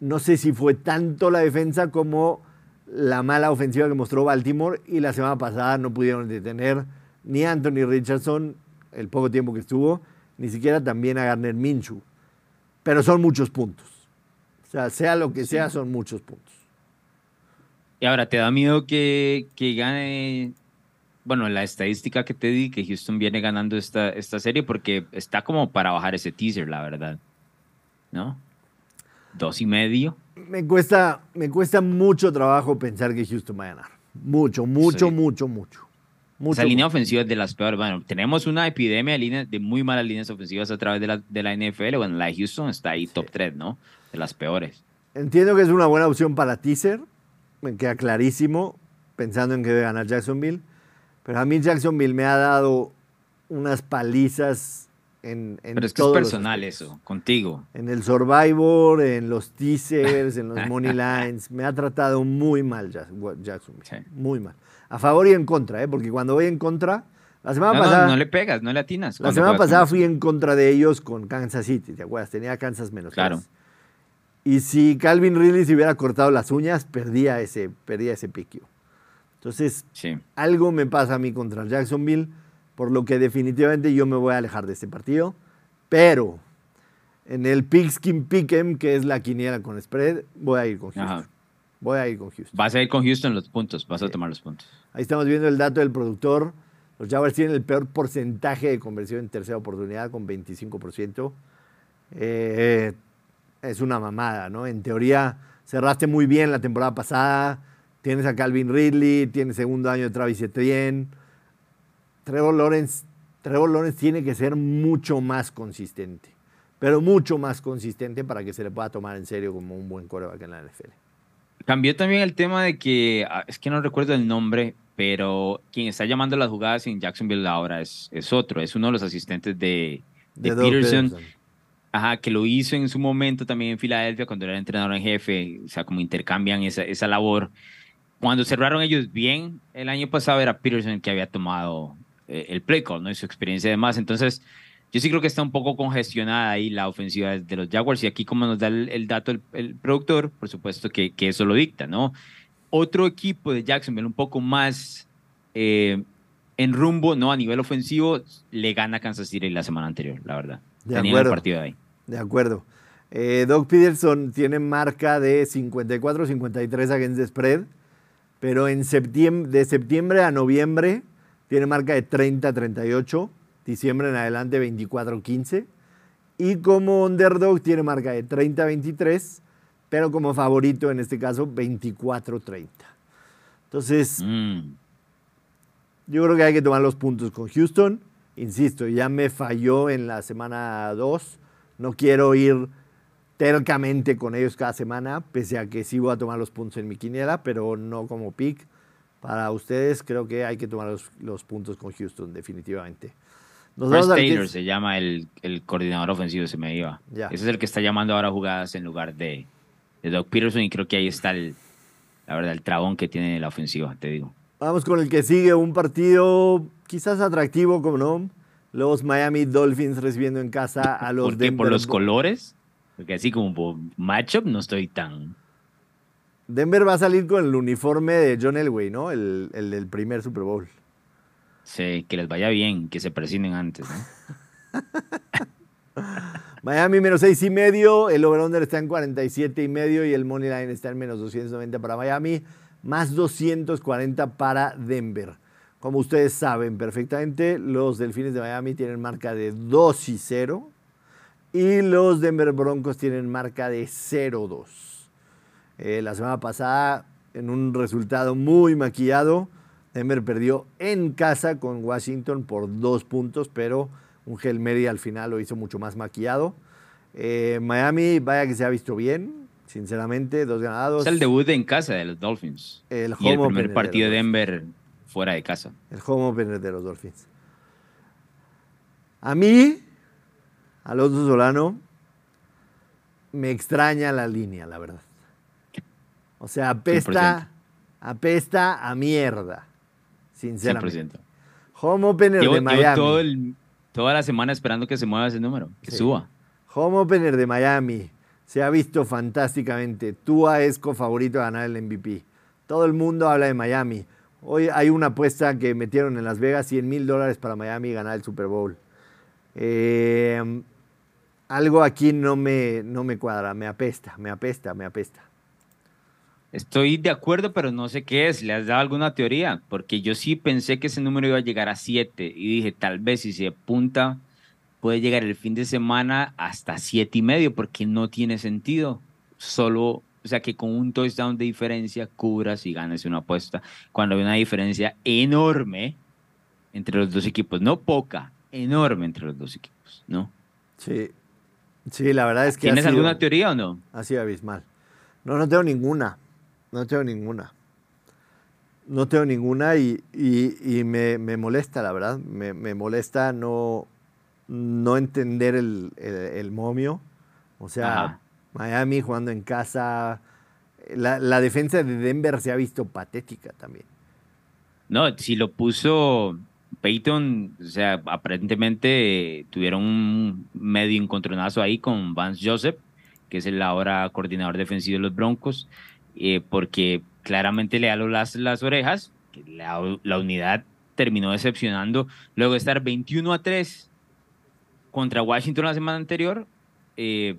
no sé si fue tanto la defensa como la mala ofensiva que mostró Baltimore y la semana pasada no pudieron detener ni Anthony Richardson el poco tiempo que estuvo, ni siquiera también a Garner Minshew pero son muchos puntos. O sea, sea lo que sea, son muchos puntos. Y ahora, ¿te da miedo que, que gane, bueno, la estadística que te di, que Houston viene ganando esta, esta serie? Porque está como para bajar ese teaser, la verdad. ¿No? Dos y medio. Me cuesta, me cuesta mucho trabajo pensar que Houston va a ganar. Mucho, mucho, mucho, mucho. Esa línea ofensiva es de las peores. Bueno, tenemos una epidemia de, líneas, de muy malas líneas ofensivas a través de la, de la NFL. Bueno, la de Houston está ahí top 3, ¿no? De las peores. Entiendo que es una buena opción para teaser. Me queda clarísimo, pensando en que debe ganar Jacksonville. Pero a mí Jacksonville me ha dado unas palizas en, en Pero es que es personal eso, contigo. En el Survivor, en los teasers, en los money lines. Me ha tratado muy mal Jacksonville. Muy mal a favor y en contra, ¿eh? porque cuando voy en contra, la semana pasada... No, le pegas, no le atinas. La semana pasada fui en contra de ellos con Kansas City, ¿te acuerdas? Tenía Kansas menos. Claro. Y si Calvin Ridley se hubiera cortado las uñas, perdía ese, perdía ese piquio. Entonces, algo me pasa a mí contra Jacksonville, por lo que definitivamente yo me voy a alejar de este partido. Pero en el Pigskin Pick'em, que es la quiniela con spread, voy a ir con Houston. Voy a ir con Houston. Vas a ir con Houston los puntos, vas a tomar los puntos. Ahí estamos viendo el dato del productor. Los Jaguars tienen el peor porcentaje de conversión en tercera oportunidad con 25%. Eh, es una mamada, ¿no? En teoría cerraste muy bien la temporada pasada. Tienes a Calvin Ridley, tienes segundo año de Travis Etienne. Trevor Lawrence, Trevor Lawrence tiene que ser mucho más consistente, pero mucho más consistente para que se le pueda tomar en serio como un buen coreback en la NFL. Cambió también el tema de que, ah, es que no recuerdo el nombre, pero quien está llamando las jugadas en Jacksonville ahora es, es otro, es uno de los asistentes de, de, Peterson. Ajá, que lo hizo en su momento también en Filadelfia cuando era entrenador en jefe, o sea, como intercambian esa, esa labor. Cuando cerraron ellos bien, el año pasado era Peterson el que había tomado eh, el play call, ¿no? Y su experiencia de más. Entonces, yo sí creo que está un poco congestionada ahí la ofensiva de los Jaguars y aquí como nos da el, dato el, productor, por supuesto que, que, eso lo dicta, ¿no? Otro equipo de Jacksonville un poco más eh, en rumbo, ¿no? A nivel ofensivo, le gana a Kansas City la semana anterior, la verdad. De acuerdo. el partido ahí. De acuerdo. Eh, Doug Peterson tiene marca de 54-53 against the spread, pero en septiembre, de septiembre a noviembre tiene marca de 30-38 diciembre en adelante 24-15. Y como underdog tiene marca de 30-23, pero como favorito en este caso 24-30. Entonces, mm. yo creo que hay que tomar los puntos con Houston. Insisto, ya me falló en la semana 2. No quiero ir tercamente con ellos cada semana, pese a que sí voy a tomar los puntos en mi quiniela, pero no como pick. para ustedes, creo que hay que tomar los, puntos con Houston, definitivamente. Nos Taylor se llama el, coordinador ofensivo, se me iba. Ese es el que está llamando ahora jugadas en lugar de, de Doug Peterson y creo que ahí está el, la verdad, el trabón que tiene la ofensiva, te digo. Vamos con el que sigue, un partido quizás atractivo, como no. Los Miami Dolphins recibiendo en casa a los ¿Por qué? ¿Por los colores? Porque así como por matchup no estoy tan... Denver va a salir con el uniforme de John Elway, ¿no? El, el del primer Super Bowl. Sí, que les vaya bien, que se presinen antes, ¿no? Miami menos seis y medio, el over-under está en 47 y medio y el money line está en menos 290 para Miami, más 240 para Denver. Como ustedes saben perfectamente, los Delfines de Miami tienen marca de 2 y 0 y los Denver Broncos tienen marca de 0-2. Eh, la semana pasada, en un resultado muy maquillado, Denver perdió en casa con Washington por dos puntos, pero un Hail al final lo hizo mucho más maquillado. Eh, Miami, vaya que se ha visto bien, sinceramente, dos ganados. Es el debut en casa de los Dolphins. El y el primer partido de Denver fuera de casa. El home opener de los Dolphins. A mí, Alonso Solano, me extraña la línea, la verdad. O sea, apesta, apesta a mierda, sinceramente. 100%. Home opener de Miami. Toda la semana esperando que se mueva ese número, que suba. Home opener de Miami. Se ha visto fantásticamente. Tua es favorito a ganar el MVP. Todo el mundo habla de Miami. Hoy hay una apuesta que metieron en Las Vegas, 100 mil dólares para Miami ganar el Super Bowl. Eh, algo aquí no me, no me cuadra, me apesta, me apesta, me apesta. Estoy de acuerdo, pero no sé qué es. ¿Le has dado alguna teoría? Porque yo sí pensé que ese número iba a llegar a 7 y dije, tal vez si se apunta, puede llegar el fin de semana hasta 7 y medio, porque no tiene sentido. Solo, o sea, que con un touchdown de diferencia cubras y ganes una apuesta. Cuando hay una diferencia enorme entre los dos equipos, no poca, enorme entre los dos equipos, ¿no? Sí, sí, la verdad es que... ¿Tienes alguna teoría o no? Ha sido abismal. No, no tengo ninguna. No tengo ninguna. No tengo ninguna y, me, molesta, la verdad. Me, molesta no, no entender el, momio. O sea, Miami jugando en casa. La, la, defensa de Denver se ha visto patética también. No, si lo puso Peyton, o sea, aparentemente tuvieron un medio encontronazo ahí con Vance Joseph, que es el ahora coordinador defensivo de los Broncos. Eh, porque claramente le da las, orejas. La, unidad terminó decepcionando luego de estar 21 a 3 contra Washington la semana anterior. Eh,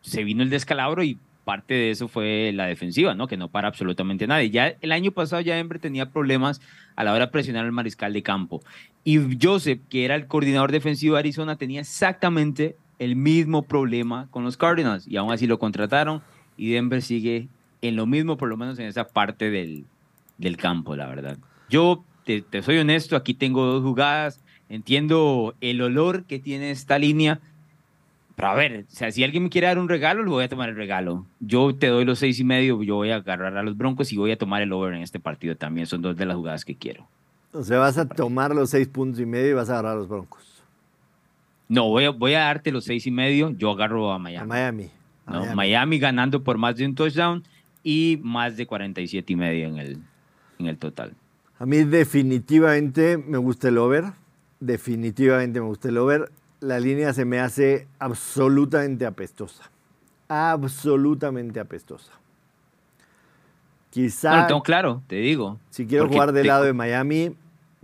se vino el descalabro y parte de eso fue la defensiva. Que no para absolutamente nadie. Ya el año pasado ya Denver tenía problemas a la hora de presionar al mariscal de campo. Y Joseph, que era el coordinador defensivo de Arizona, tenía exactamente el mismo problema con los Cardinals y aún así lo contrataron y Denver sigue en lo mismo, por lo menos en esa parte del, del campo, la verdad. Yo te, soy honesto, aquí tengo dos jugadas, entiendo el olor que tiene esta línea, pero a ver, o sea, si alguien me quiere dar un regalo, le voy a tomar el regalo. Yo te doy los seis y medio, yo voy a agarrar a los Broncos y voy a tomar el over en este partido también. Son dos de las jugadas que quiero. O sea, vas a tomar los seis puntos y medio y vas a agarrar a los Broncos. No, voy a, voy a darte los seis y medio, yo agarro a Miami. A Miami. no, Miami ganando por más de un touchdown y más de 47 y medio en el, en el total. A mí definitivamente me gusta el over, definitivamente me gusta el over. La línea se me hace absolutamente apestosa, absolutamente apestosa. Quizá... No lo tengo claro, te digo. Si quiero jugar del lado de Miami,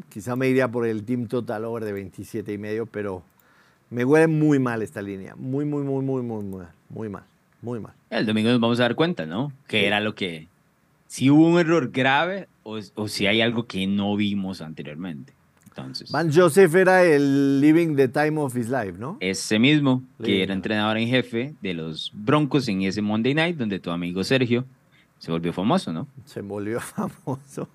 quizá me iría por el team total over de 27 y medio, pero me huele muy mal esta línea, muy, muy, muy, muy, muy, muy, muy mal. Muy mal. El domingo nos vamos a dar cuenta, ¿no? Que era lo que. Si hubo un error grave o, si hay algo que no vimos anteriormente. Entonces. Van Joseph era el living the time of his life, ¿no? Ese mismo, que era entrenador en jefe de los Broncos en ese Monday Night, donde tu amigo Sergio se volvió famoso, ¿no? Se volvió famoso.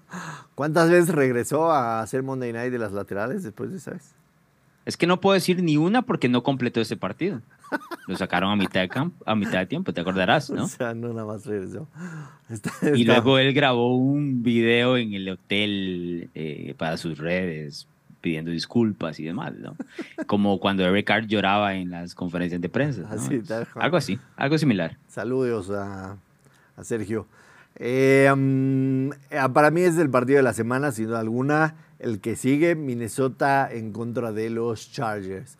¿Cuántas veces regresó a hacer Monday Night de las laterales después de esa vez? Es que no puedo decir ni una porque no completó ese partido. Lo sacaron a mitad de campo, a mitad de tiempo, te acordarás, ¿no? O sea, no nada más regresó. Está, y luego él grabó un video en el hotel eh, para sus redes pidiendo disculpas y demás, ¿no? Como cuando Eric Hart lloraba en las conferencias de prensa. ¿no? Así, algo así, algo similar. Saludos a, a Sergio. Eh, um, para mí es el partido de la semana, sin duda alguna. El que sigue, Minnesota en contra de los Chargers.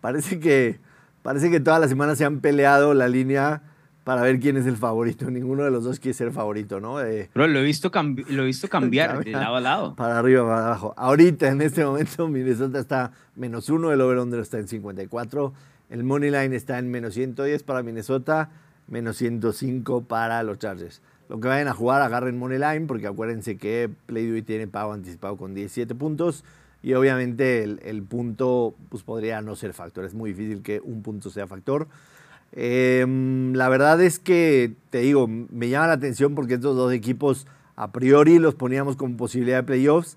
Parece que, parece que toda la semana se han peleado la línea para ver quién es el favorito. Ninguno de los dos quiere ser favorito, ¿no? Eh, Pero lo he visto, lo he visto cambiar de lado a lado. Para arriba, para abajo. Ahorita, en este momento, Minnesota está menos uno, el over-under está en 54, el money line está en menos 110 para Minnesota, menos 105 para los Chargers. Lo que vayan a jugar, agarren money line, porque acuérdense que Playdoy tiene pago anticipado con 17 puntos. Y obviamente el, punto pues podría no ser factor. Es muy difícil que un punto sea factor. Eh, la verdad es que, te digo, me llama la atención porque estos dos equipos a priori los poníamos como posibilidad de playoffs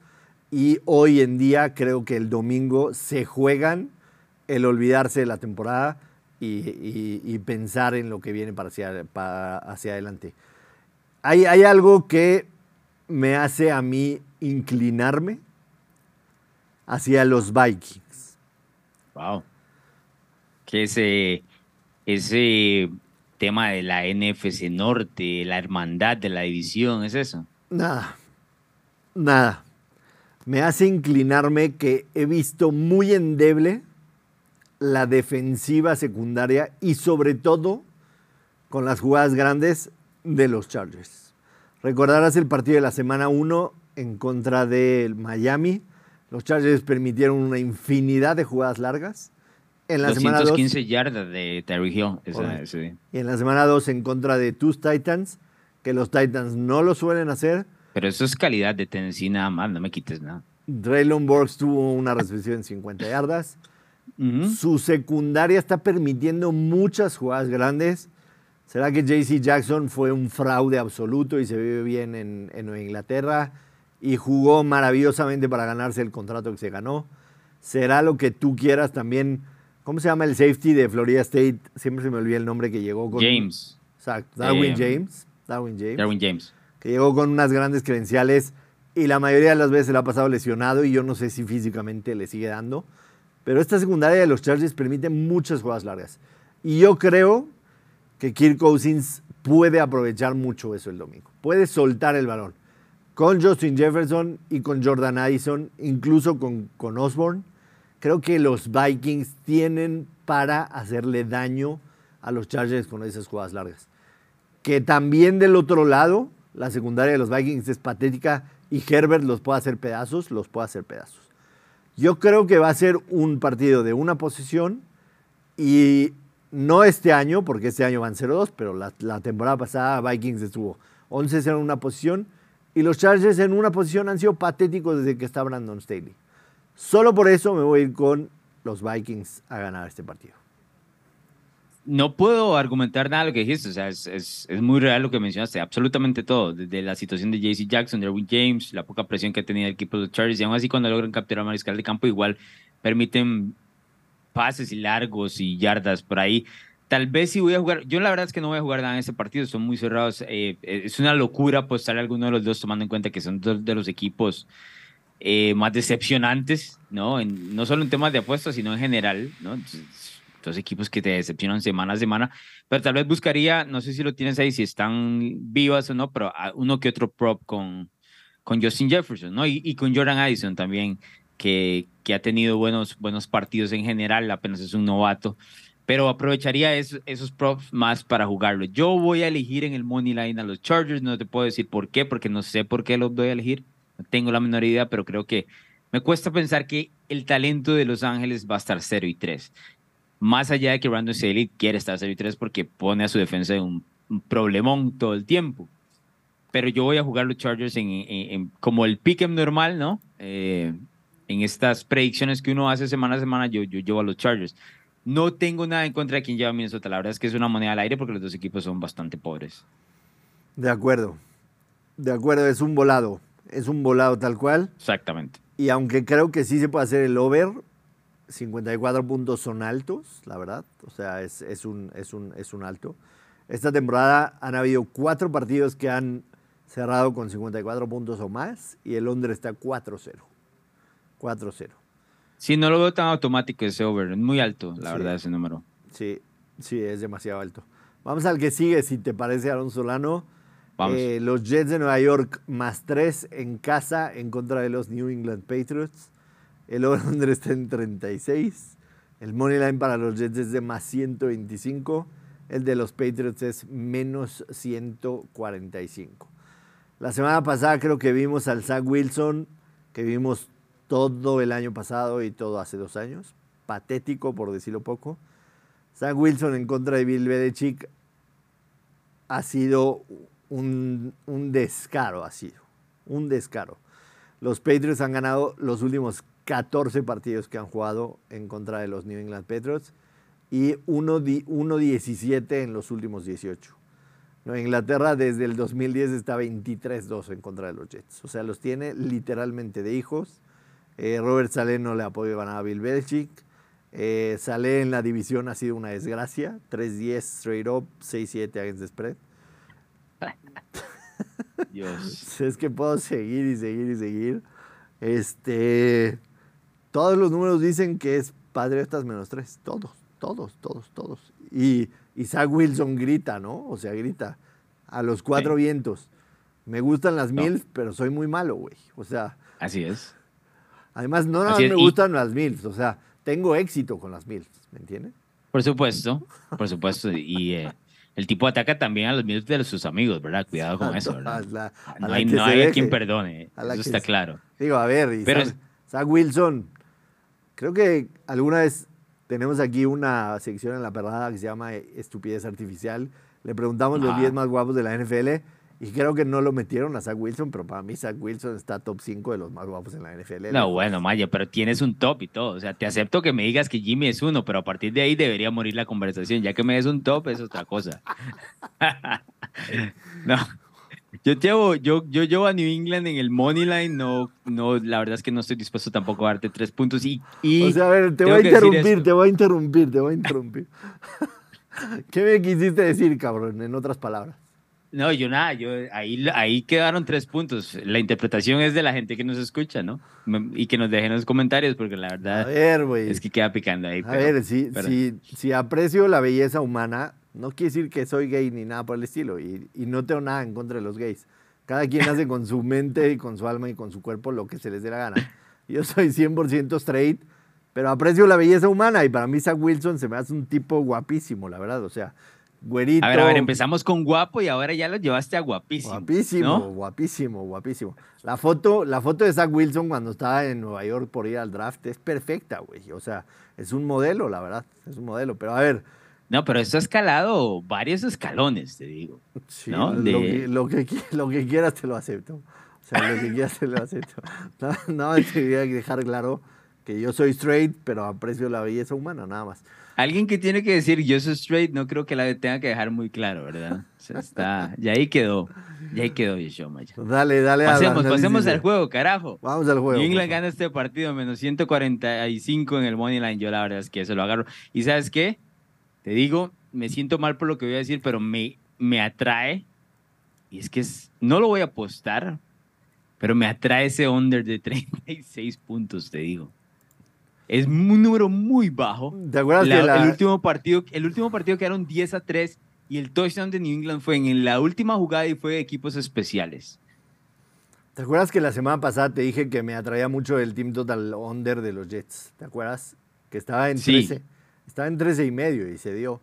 y hoy en día creo que el domingo se juegan el olvidarse de la temporada y, y, y pensar en lo que viene para hacia adelante. Hay, hay algo que me hace a mí inclinarme hacia los Vikings. Wow. Que ese, ese tema de la NFC Norte, la hermandad de la división, ¿es eso? Nada. Nada. Me hace inclinarme que he visto muy endeble la defensiva secundaria y sobre todo con las jugadas grandes de los Chargers. Recordarás el partido de la semana 1 en contra del Miami. Los Chargers permitieron una infinidad de jugadas largas. En la 215 semana yardas de Terry Hill. Esa, sí. Y en la semana 2 en contra de tus Titans, que los Titans no lo suelen hacer. Pero eso es calidad de Tennessee nada más, no me quites nada. Draylon Borgs tuvo una recepción en 50 yardas. Uh -huh. Su secundaria está permitiendo muchas jugadas grandes. ¿Será que JC Jackson fue un fraude absoluto y se vive bien en, en, Nueva Inglaterra y jugó maravillosamente para ganarse el contrato que se ganó? ¿Será lo que tú quieras también? ¿Cómo se llama el safety de Florida State? Siempre se me olvida el nombre que llegó con. James. Exacto. Darwin eh, James. Darwin James. Darwin James. Que llegó con unas grandes credenciales y la mayoría de las veces le ha pasado lesionado y yo no sé si físicamente le sigue dando. Pero esta secundaria de los Chargers permite muchas jugadas largas. Y yo creo que Kirk Cousins puede aprovechar mucho eso el domingo. Puede soltar el balón. Con Justin Jefferson y con Jordan Addison, incluso con, con Osborne, creo que los Vikings tienen para hacerle daño a los Chargers con esas jugadas largas. Que también del otro lado, la secundaria de los Vikings es patética y Herbert los puede hacer pedazos, los puede hacer pedazos. Yo creo que va a ser un partido de una posición y no este año, porque este año van 0-2, pero la, temporada pasada Vikings estuvo 11 en una posición y los Chargers en una posición han sido patéticos desde que está Brandon Staley. Solo por eso me voy a ir con los Vikings a ganar este partido. No puedo argumentar nada de lo que dijiste, o sea, es, es, muy real lo que mencionaste, absolutamente todo, desde la situación de JC Jackson, Derwin James, la poca presión que ha tenido el equipo de los Chargers, y aún así cuando logran capturar a Mariscal de Campo, igual permiten pases y largos y yardas por ahí. Tal vez si voy a jugar, yo la verdad es que no voy a jugar nada en ese partido, son muy cerrados. Eh, es una locura apostar a alguno de los dos tomando en cuenta que son dos de los equipos eh, más decepcionantes, ¿no? En, no solo en temas de apuestas, sino en general, ¿no? Dos equipos que te decepcionan semana a semana, pero tal vez buscaría, no sé si lo tienes ahí, si están vivas o no, pero uno que otro prop con, con Justin Jefferson, ¿no? Y, y con Jordan Addison también, que, que, ha tenido buenos, buenos partidos en general, apenas es un novato, pero aprovecharía esos, esos props más para jugarlo. Yo voy a elegir en el Money Line a los Chargers, no te puedo decir por qué, porque no sé por qué los voy a elegir, no tengo la menor idea, pero creo que me cuesta pensar que el talento de Los Ángeles va a estar 0 y 3. Más allá de que Brandon Staley quiere estar 0 y 3 porque pone a su defensa en un, un problemón todo el tiempo. Pero yo voy a jugar los Chargers en, en, en como el pick'em normal, ¿no? Eh, en estas predicciones que uno hace semana a semana, yo, yo llevo a los Chargers. No tengo nada en contra de quien lleva a Minnesota. La verdad es que es una moneda al aire porque los dos equipos son bastante pobres. De acuerdo. De acuerdo, es un volado. Es un volado tal cual. Exactamente. Y aunque creo que sí se puede hacer el over, 54 puntos son altos, la verdad. O sea, es, es, un, es, un, es un alto. Esta temporada han habido cuatro partidos que han cerrado con 54 puntos o más y el under está 4-0. 4-0. Sí, no lo veo tan automático ese over. Es muy alto, la verdad, ese número. Sí, sí, es demasiado alto. Vamos al que sigue, si te parece, Alonso Solano. Eh, los Jets de Nueva York más 3 en casa en contra de los New England Patriots. El over-under está en 36. El money line para los Jets es de más 125. El de los Patriots es menos 145. La semana pasada creo que vimos al Zach Wilson, que vimos todo el año pasado y todo hace dos años. Patético, por decirlo poco. Zach Wilson en contra de Bill Belichick ha sido un, un descaro, ha sido. Un descaro. Los Patriots han ganado los últimos 14 partidos que han jugado en contra de los New England Patriots y 1-17 en los últimos 18. Inglaterra desde el 2010 está 23-2 en contra de los Jets. O sea, los tiene literalmente de hijos. Eh, Robert Saleh no le ha podido ganar a Bill Belichick. Eh, Saleh en la división ha sido una desgracia. 3-10 straight up, 6-7 against the spread. Dios. es que puedo seguir y seguir y seguir. Este, todos los números dicen que es Patriotas menos tres. Todos, todos, todos, todos. Y Isaac Wilson grita, ¿no? O sea, grita a los cuatro vientos. Me gustan las mil, pero soy muy malo, güey. O sea. Así es. Además, no nada me gustan las mil. O sea, tengo éxito con las mil. ¿Me entiendes? Por supuesto, por supuesto. Y eh, el tipo ataca también a los mil de sus amigos, ¿verdad? Cuidado con eso, ¿verdad? no hay, no hay quien perdone. Eso está claro. Digo, a ver, pero, Zach Wilson Creo que alguna vez tenemos aquí una sección en la perrada que se llama Estupidez Artificial. Le preguntamos los 10 más guapos de la NFL y creo que no lo metieron a Zach Wilson, pero para mí Zach Wilson está top 5 de los más guapos en la NFL. No, bueno, Maya, pero tienes un top y todo. O sea, te acepto que me digas que Jimmy es uno, pero a partir de ahí debería morir la conversación. Ya que me des un top es otra cosa. no, yo llevo, yo, yo llevo a New England en el money line, no, no, la verdad es que no estoy dispuesto tampoco a darte tres puntos y, y O sea, a ver, te voy a interrumpir, te voy a interrumpir, te voy a interrumpir. ¿Qué me quisiste decir, cabrón, en otras palabras? No, yo nada, yo ahí, ahí quedaron tres puntos. La interpretación es de la gente que nos escucha, ¿no? Y que nos dejen los comentarios, porque la verdad es que queda picando ahí. A ver, si, si, si aprecio la belleza humana, no quiere decir que soy gay ni nada por el estilo. Y, no tengo nada en contra de los gays. Cada quien hace con su mente y con su alma y con su cuerpo lo que se les dé la gana. Yo soy 100% straight, pero aprecio la belleza humana. Y para mí, Zach Wilson se me hace un tipo guapísimo, la verdad. O sea, güerito. A ver, a ver, empezamos con guapo y ahora ya lo llevaste a guapísimo. Guapísimo, guapísimo, guapísimo. La foto, la foto de Zach Wilson cuando estaba en Nueva York por ir al draft es perfecta, güey. O sea, es un modelo, la verdad. Es un modelo. Pero a ver no, pero eso ha escalado varios escalones, te digo. Sí, lo, que, lo, que, quieras te lo acepto. O sea, lo que quieras te lo acepto. No, no que dejar claro que yo soy straight, pero aprecio la belleza humana, nada más. Alguien que tiene que decir yo soy straight, no creo que la tenga que dejar muy claro, ¿verdad? O sea, está, y ahí quedó. Y ahí quedó Yeshua, Maya. Dale, dale. Pasemos, pasemos al juego, carajo. Vamos al juego. England gana este partido menos 145 en el Money Line. Yo la verdad es que eso lo agarro. ¿Y sabes qué? Te digo, me siento mal por lo que voy a decir, pero me, me atrae. Y es que es, no lo voy a apostar, pero me atrae ese under de 36 puntos, te digo. Es un número muy bajo. ¿Te acuerdas la, el, último partido, el último partido quedaron 10 a 3 y el touchdown de New England fue en la última jugada y fue de equipos especiales. ¿Te acuerdas que la semana pasada te dije que me atraía mucho el team total under de los Jets? ¿Te acuerdas? Que estaba en 13. Estaba en 13 y medio y se dio.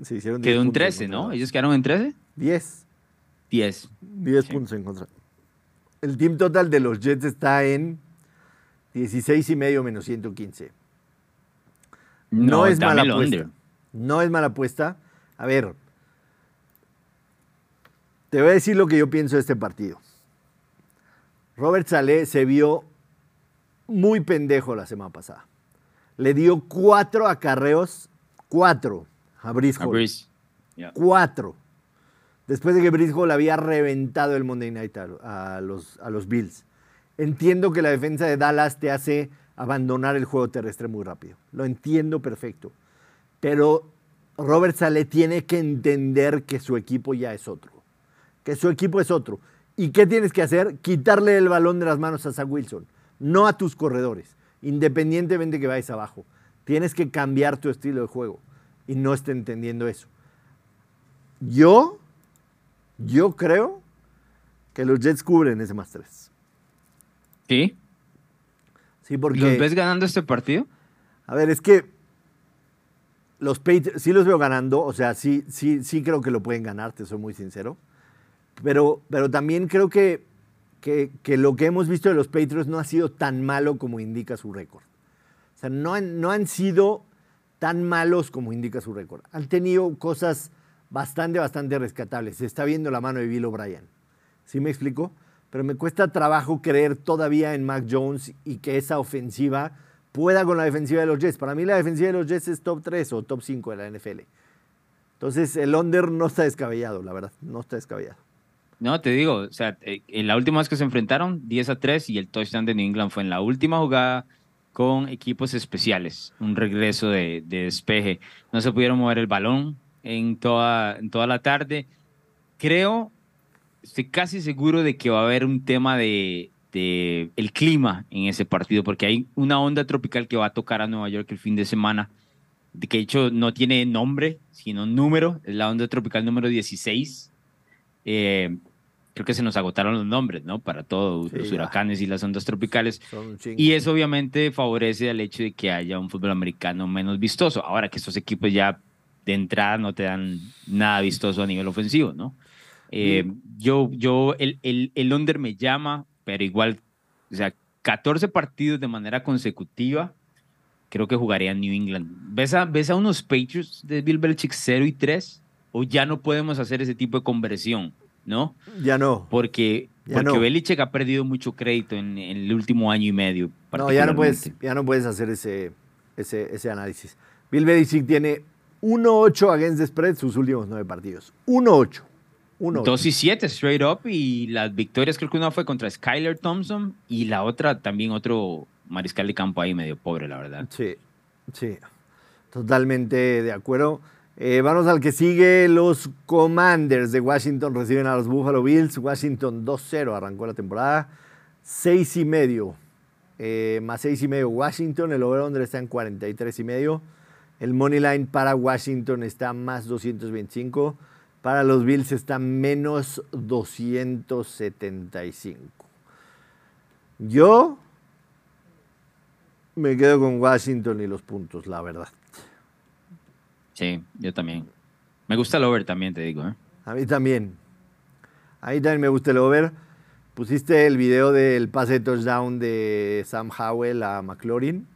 Se hicieron Quedó en 13, ¿no? ¿Ellos quedaron en 13? 10. 10. 10 puntos en contra. El team total de los Jets está en 16 y medio menos 115. No, es mala apuesta. No es mala apuesta. A ver, te voy a decir lo que yo pienso de este partido. Robert Saleh se vio muy pendejo la semana pasada le dio cuatro acarreos, cuatro a Brice Cuatro. Después de que Brice le había reventado el Monday Night a, los, a los Bills. Entiendo que la defensa de Dallas te hace abandonar el juego terrestre muy rápido. Lo entiendo perfecto. Pero Robert Saleh tiene que entender que su equipo ya es otro. Que su equipo es otro. ¿Y qué tienes que hacer? Quitarle el balón de las manos a Zach Wilson, no a tus corredores, independientemente que vayas abajo. Tienes que cambiar tu estilo de juego y no esté entendiendo eso. Yo, yo creo que los Jets cubren ese más tres. ¿Sí? Sí, porque... ¿Los ves ganando este partido? A ver, es que los Patriots sí los veo ganando, o sea, sí, sí, sí creo que lo pueden ganar, te soy muy sincero. Pero, pero también creo que, que, que lo que hemos visto de los Patriots no ha sido tan malo como indica su récord. O sea, no han, no han sido tan malos como indica su récord. Han tenido cosas bastante, bastante rescatables. Se está viendo la mano de Bill O'Brien. ¿Sí me explico? Pero me cuesta trabajo creer todavía en Mac Jones y que esa ofensiva pueda con la defensiva de los Jets. Para mí la defensiva de los Jets es top 3 o top 5 de la NFL. Entonces el under no está descabellado, la verdad, no está descabellado. No, te digo, o sea, la última vez que se enfrentaron, 10 a 3 y el touchdown de New England fue en la última jugada con equipos especiales, un regreso de, de despeje. No se pudieron mover el balón en toda, en toda la tarde. Creo, estoy casi seguro de que va a haber un tema de, de el clima en ese partido, porque hay una onda tropical que va a tocar a Nueva York el fin de semana, de que de hecho no tiene nombre, sino número, es la onda tropical número 16. Eh, creo que se nos agotaron los nombres, ¿no? Para todos Sí, los huracanes y las ondas tropicales. Y eso obviamente favorece al hecho de que haya un fútbol americano menos vistoso. Ahora que estos equipos ya de entrada no te dan nada vistoso a nivel ofensivo, ¿no? Eh, yo, yo, el, el, el under me llama, pero igual, o sea, 14 partidos de manera consecutiva, creo que jugaría en New England. ¿Ves a, ¿Ves a unos Patriots de Bill Belichick 0 y 3? ¿O ya no podemos hacer ese tipo de conversión, no? Ya no. Porque, Ya porque no. Belichick ha perdido mucho crédito en, en el último año y medio. No, ya no puedes, ya no puedes hacer ese, ese, ese análisis. Bill Belichick tiene 1-8 against the spread sus últimos nueve partidos. 1-8. 1-8. 2 y 7 straight up y las victorias creo que una fue contra Skyler Thompson y la otra también otro mariscal de campo ahí medio pobre, la verdad. Sí, sí. Totalmente de acuerdo. Eh, vamos al que sigue. Los Commanders de Washington reciben a los Buffalo Bills. Washington 2-0 arrancó la temporada. 6 y medio. Eh, más 6 y medio Washington. El over-under está en 43 y medio. El money line para Washington está más 225. Para los Bills está menos 275. Yo me quedo con Washington y los puntos, la verdad. Sí, yo también. Me gusta el over también, te digo. ¿eh? A mí también. A mí también me gusta el over. Pusiste el video del pase de touchdown de Sam Howell a McLaurin.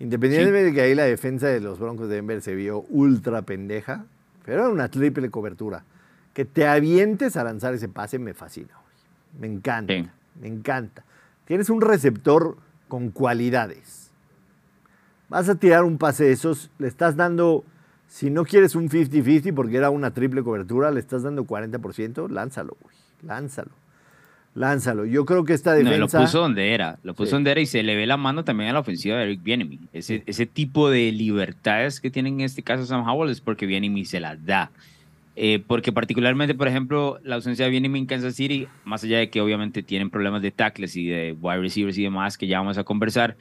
Independientemente de que ahí la defensa de los Broncos de Denver se vio ultra pendeja, pero era una triple cobertura. Que te avientes a lanzar ese pase me fascina. güey. Me encanta. Sí. Me encanta. Tienes un receptor con cualidades. Vas a tirar un pase de esos, le estás dando, si no quieres un 50-50 porque era una triple cobertura, le estás dando 40%, lánzalo, güey. Lánzalo. Lánzalo. Yo creo que esta No, defensa... lo puso donde era, lo puso Sí. donde era y se le ve la mano también a la ofensiva de Eric Bieniemy. Ese, ese tipo de libertades que tiene en este caso Sam Howell es porque Bieniemy se las da. Eh, porque particularmente, por ejemplo, la ausencia de Bieniemy en Kansas City, más allá de que obviamente tienen problemas de tackles y de wide receivers y demás que ya vamos a conversar,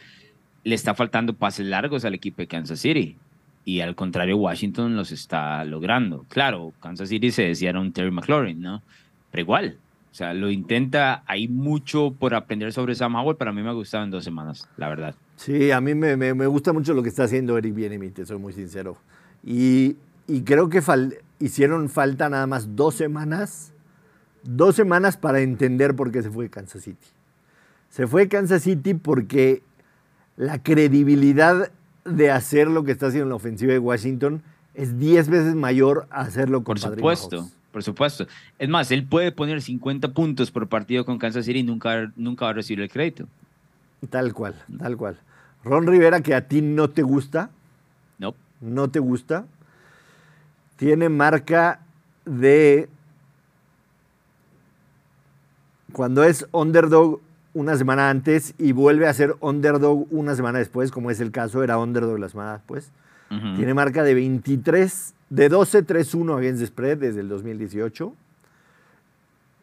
le está faltando pases largos al equipo de Kansas City. Y al contrario, Washington los está logrando. Claro, Kansas City se decía un Terry McLaurin, ¿no? Pero igual, o sea, lo intenta. Hay mucho por aprender sobre Sam Howell, pero a mí me ha gustado en dos semanas, la verdad. Sí, a mí me, me- me gusta mucho lo que está haciendo Eric Bieniemy, te soy muy sincero. Y, y creo que fal- hicieron falta nada más dos semanas, dos semanas para entender por qué se fue Kansas City. Se fue Kansas City porque la credibilidad de hacer lo que está haciendo en la ofensiva de Washington es 10 veces mayor a hacerlo con Por supuesto, Mahomes. por supuesto. Es más, él puede poner 50 puntos por partido con Kansas City y nunca, nunca va a recibir el crédito. Tal cual, tal cual. Ron Rivera, que a ti no te gusta, No. no te gusta, tiene marca de cuando es underdog una semana antes y vuelve a ser underdog una semana después, como es el caso, era underdog la semana después. Tiene marca de 23, de 12-3-1 against spread desde el 2018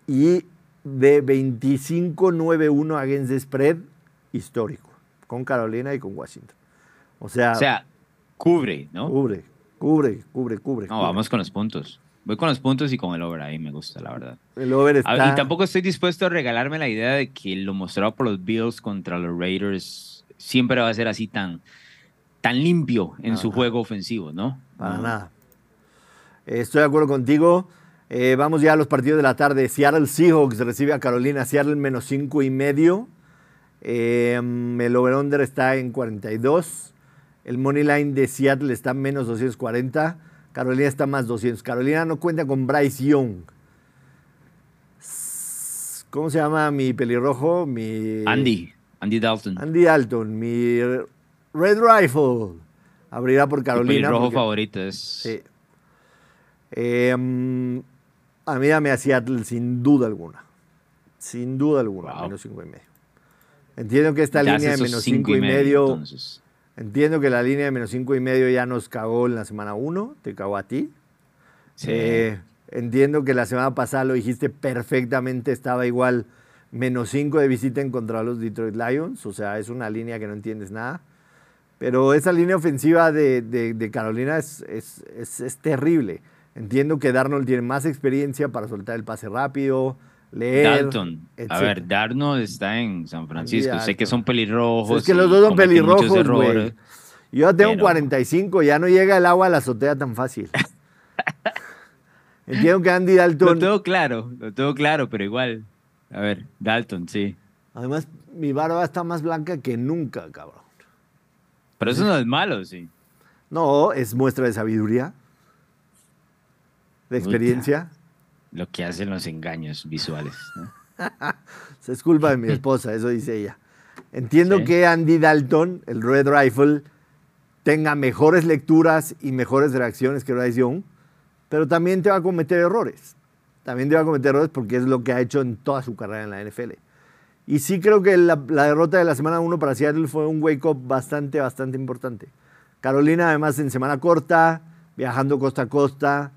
y de 25-9-1 against spread histórico, con Carolina y con Washington. O sea, o sea cubre, ¿no? Cubre, cubre, cubre, cubre. No, vamos con los puntos. Voy con los puntos y con el over ahí me gusta, la verdad. El over está... Y tampoco estoy dispuesto a regalarme la idea de que lo mostrado por los Bills contra los Raiders siempre va a ser así tan, tan limpio en su juego ofensivo, ¿no? Para nada. Estoy de acuerdo contigo. Eh, vamos ya a los partidos de la tarde. Seattle Seahawks recibe a Carolina. Seattle menos cinco y medio. Eh, el over-under está en 42. El money line de Seattle está en menos 240. Carolina está más 200. Carolina no cuenta con Bryce Young. ¿Cómo se llama mi pelirrojo? Mi... Andy. Andy Dalton. Andy Dalton. Mi Red Rifle. Abrirá por Carolina. Mi pelirrojo favorito es... Sí. Em, a mí dame a Seattle sin duda alguna. Sin duda alguna. Menos 5 y medio. Entiendo que esta línea de menos 5 y medio Entiendo que la línea de menos cinco y medio ya nos cagó en la semana 1, te cagó a ti. Sí. Eh, entiendo que la semana pasada lo dijiste perfectamente, estaba igual menos 5 de visita en contra de los Detroit Lions, o sea, es una línea que no entiendes nada. Pero esa línea ofensiva de, Carolina es, es, terrible. Entiendo que Darnold tiene más experiencia para soltar el pase rápido, leer. Dalton. A ver, Darnold está en San Francisco. Sé que son pelirrojos. Es que los dos son pelirrojos, güey. Yo ya tengo 45, ya no llega el agua a la azotea tan fácil. Entiendo que Andy Dalton. Lo tengo claro, lo tengo claro, pero igual. A ver, Dalton, sí. Además, mi barba está más blanca que nunca, cabrón. Pero eso no es malo, sí. No, es muestra de sabiduría, de experiencia lo que hacen los engaños visuales. es culpa de mi esposa, eso dice ella. Entiendo que Andy Dalton, el Red Rifle, tenga mejores lecturas y mejores reacciones que Bryce Young, pero también te va a cometer errores. También te va a cometer errores porque es lo que ha hecho en toda su carrera en la NFL. Y sí creo que la, la derrota de la semana 1 para Seattle fue un wake-up bastante, bastante importante. Carolina, además, en semana corta, viajando costa a costa,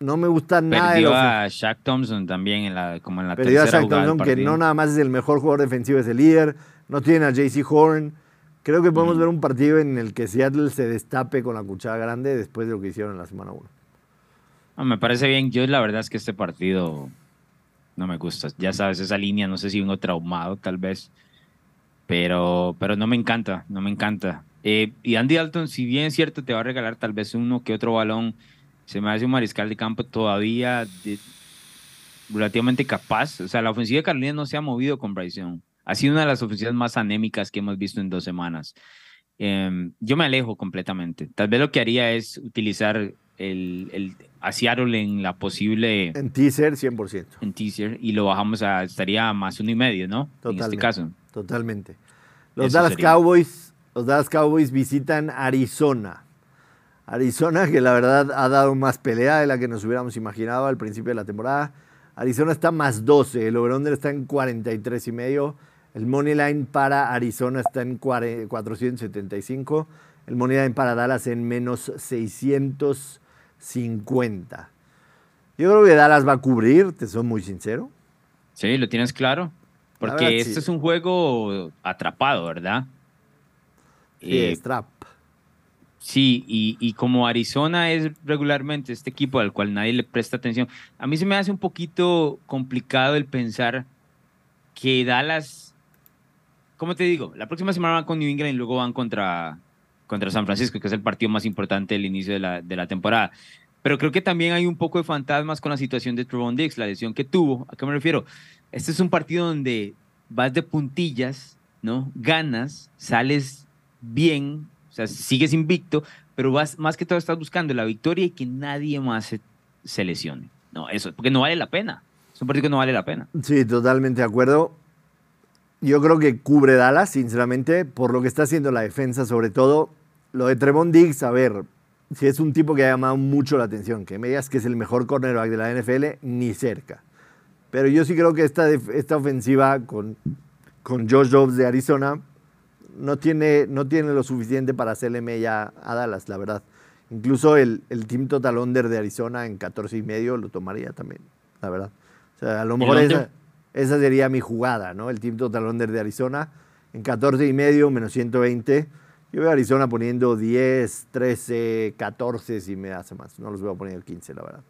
no me gusta nada. Perdió a Shaq Thompson también en la, como en la Perdió tercera a Shaq Thompson, que no nada más es el mejor jugador defensivo, es el líder. No tiene a JC Horn. Creo que podemos ver un partido en el que Seattle se destape con la cuchara grande después de lo que hicieron en la semana 1. me parece bien. Yo la verdad es que este partido no me gusta. Ya sabes, esa línea, no sé si vengo traumado tal vez, pero, pero no me encanta, no me encanta. Eh, y Andy Dalton, si bien es cierto, te va a regalar tal vez uno que otro balón se me hace un mariscal de campo todavía relativamente capaz. O sea, la ofensiva de Carolina no se ha movido con Bryce Young. Ha sido una de las ofensivas más anémicas que hemos visto en dos semanas. Em, yo me alejo completamente. Tal vez lo que haría es utilizar el, el a Seattle en la posible... En teaser, 100%. En teaser, y lo bajamos a... Estaría más uno y medio, ¿no? Totalmente, en este caso. Totalmente. Los Dallas Cowboys, los Dallas Cowboys visitan Arizona. Arizona, que la verdad ha dado más pelea de la que nos hubiéramos imaginado al principio de la temporada. Arizona está más 12, el over está en 43 y medio. El money line para Arizona está en 475. El money line para Dallas en menos 650. Yo creo que Dallas va a cubrir, te soy muy sincero. Sí, lo tienes claro. Porque este es un juego atrapado, ¿verdad? Sí, es trap. Sí, y, como Arizona es regularmente este equipo al cual nadie le presta atención, a mí se me hace un poquito complicado el pensar que Dallas, ¿cómo te digo? La próxima semana van con New England y luego van contra, contra San Francisco, que es el partido más importante del inicio de la, de la temporada. Pero creo que también hay un poco de fantasmas con la situación de Trevon Dix, la lesión que tuvo. ¿A qué me refiero? Este es un partido donde vas de puntillas, ¿no? Ganas, sales bien, sea, sigues invicto, pero vas, más que todo estás buscando la victoria y que nadie más se, lesione. No, eso, porque no vale la pena. Es un partido que no vale la pena. Sí, totalmente de acuerdo. Yo creo que cubre Dallas, sinceramente, por lo que está haciendo la defensa, sobre todo lo de Tremont Diggs, a ver, si es un tipo que ha llamado mucho la atención, que me digas que es el mejor cornerback de la NFL, ni cerca. Pero yo sí creo que esta, esta ofensiva con con Josh Dobbs de Arizona, no tiene, no tiene lo suficiente para hacerle mella a Dallas, la verdad. Incluso el, el Team Total Under de Arizona en 14 y medio lo tomaría también, la verdad. O sea, a lo mejor esa, esa, sería mi jugada, ¿no? El Team Total Under de Arizona en 14 y medio, menos 120. Yo veo a Arizona poniendo 10, 13, 14 si me hace más. No los veo poniendo 15, la verdad.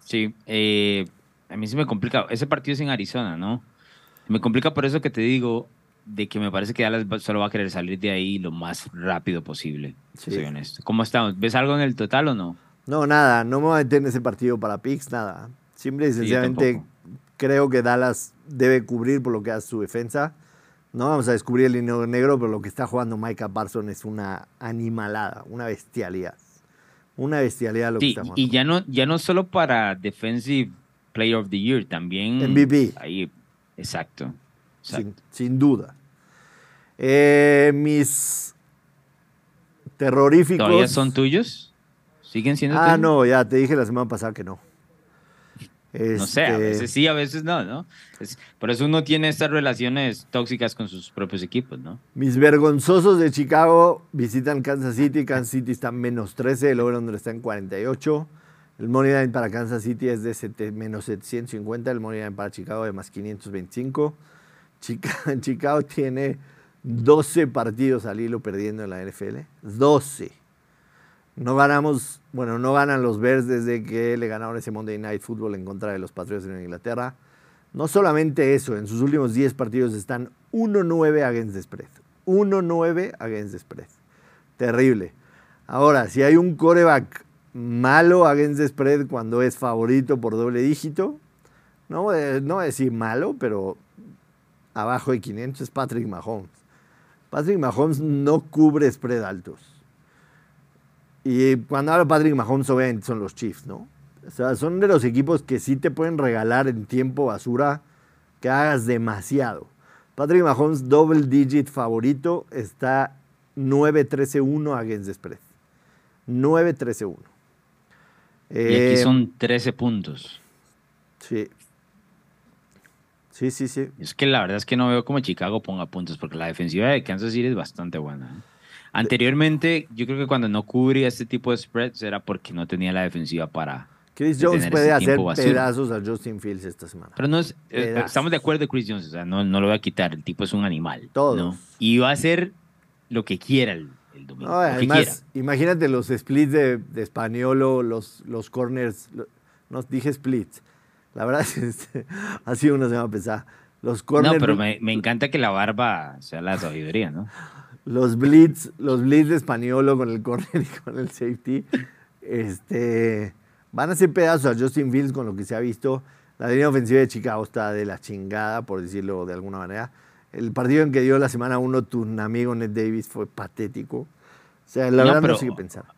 Sí, eh, a mí se me complica. Ese partido es en Arizona, ¿no? Me complica por eso que te digo de que me parece que Dallas solo va a querer salir de ahí lo más rápido posible. Soy honesto. ¿Cómo estamos? ¿Ves algo en el total o no? No, nada. No me voy a meter en ese partido para picks, nada. Simple y sencillamente creo que Dallas debe cubrir por lo que hace su defensa. No vamos a descubrir el líneo negro, pero lo que está jugando Micah Parsons es una animalada, una bestialidad. Una bestialidad lo que está jugando. Y ya no, ya no solo para Defensive Player of the Year, también. MVP. Ahí, exacto. Sin, duda. Eh, mis terroríficos. ¿Todavía son tuyos? ¿Siguen siendo ah, no, ya te dije la semana pasada que no. No sé, a este veces sí, a veces no, ¿no? por eso uno tiene estas relaciones tóxicas con sus propios equipos, ¿no? Mis vergonzosos de Chicago visitan Kansas City. Kansas City está en menos 13, el over está en 48. El money line para Kansas City es de menos 750, el money line para Chicago de más 525. Chicago, tiene 12 partidos al hilo perdiendo en la NFL. 12. No ganamos, bueno, no ganan los Bears desde que le ganaron ese Monday Night Football en contra de los Patriots en Inglaterra. No solamente eso, en sus últimos 10 partidos están 1-9 against the spread. 1-9 against the spread. Terrible. Ahora, si hay un coreback malo against the spread cuando es favorito por doble dígito, no, no voy a decir malo, pero abajo de 500 es Patrick Mahomes. Patrick Mahomes no cubre spread altos. Y cuando hablo de Patrick Mahomes, obviamente son los Chiefs, ¿no? O sea, son de los equipos que sí te pueden regalar en tiempo basura que hagas demasiado. Patrick Mahomes, double digit favorito, está 9-13-1 against the spread. 9-13-1. Y aquí eh, son 13 puntos. Sí. Sí, sí, sí. Es que la verdad es que no veo como Chicago ponga puntos, porque la defensiva de Kansas City es bastante buena. ¿eh? Anteriormente, yo creo que cuando no cubría este tipo de spreads era porque no tenía la defensiva para. Chris Jones puede hacer pedazos a Justin Fields esta semana. Pero no es, eh, estamos de acuerdo de Chris Jones, o sea, no, no lo voy a quitar, el tipo es un animal. Todo. ¿no? Y va a hacer lo que quiera el, domingo. además, imagínate los splits de, de Españolo, los, los corners, no dije splits la verdad es que ha sido una semana pesada. Los corners, no, pero me, me, encanta que la barba sea la sabiduría, ¿no? Los blitz, los blitz de Españolo con el corner y con el safety, este, van a hacer pedazos a Justin Fields con lo que se ha visto. La línea ofensiva de Chicago está de la chingada, por decirlo de alguna manera. El partido en que dio la semana uno tu amigo Ned Davis fue patético. O sea, la verdad no sigue pensando.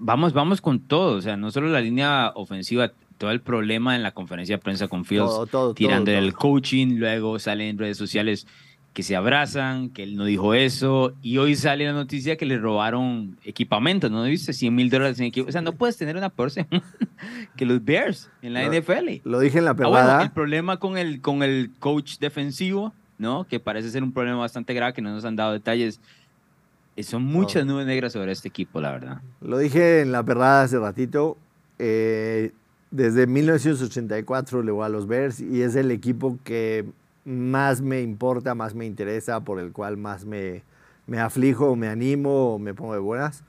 Vamos, vamos con todo. O sea, no solo la línea ofensiva todo el problema en la conferencia de prensa con Fields, tirando el coaching, luego salen en redes sociales que se abrazan, que él no dijo eso, y hoy sale la noticia que le robaron equipamiento, ¿no viste? 100 mil dólares en equipo. O sea, no puedes tener una peor que los Bears en la NFL. Lo dije en la pegada. Ah, el problema con el, con el coach defensivo, ¿no? Que parece ser un problema bastante grave, que no nos han dado detalles. Eh, son muchas nubes negras sobre este equipo, la verdad. Lo dije en la perrada hace ratito. Eh, desde 1984 le voy a los Bears y es el equipo que más me importa, más me interesa, por el cual más me, me aflijo, me animo me pongo de buenas.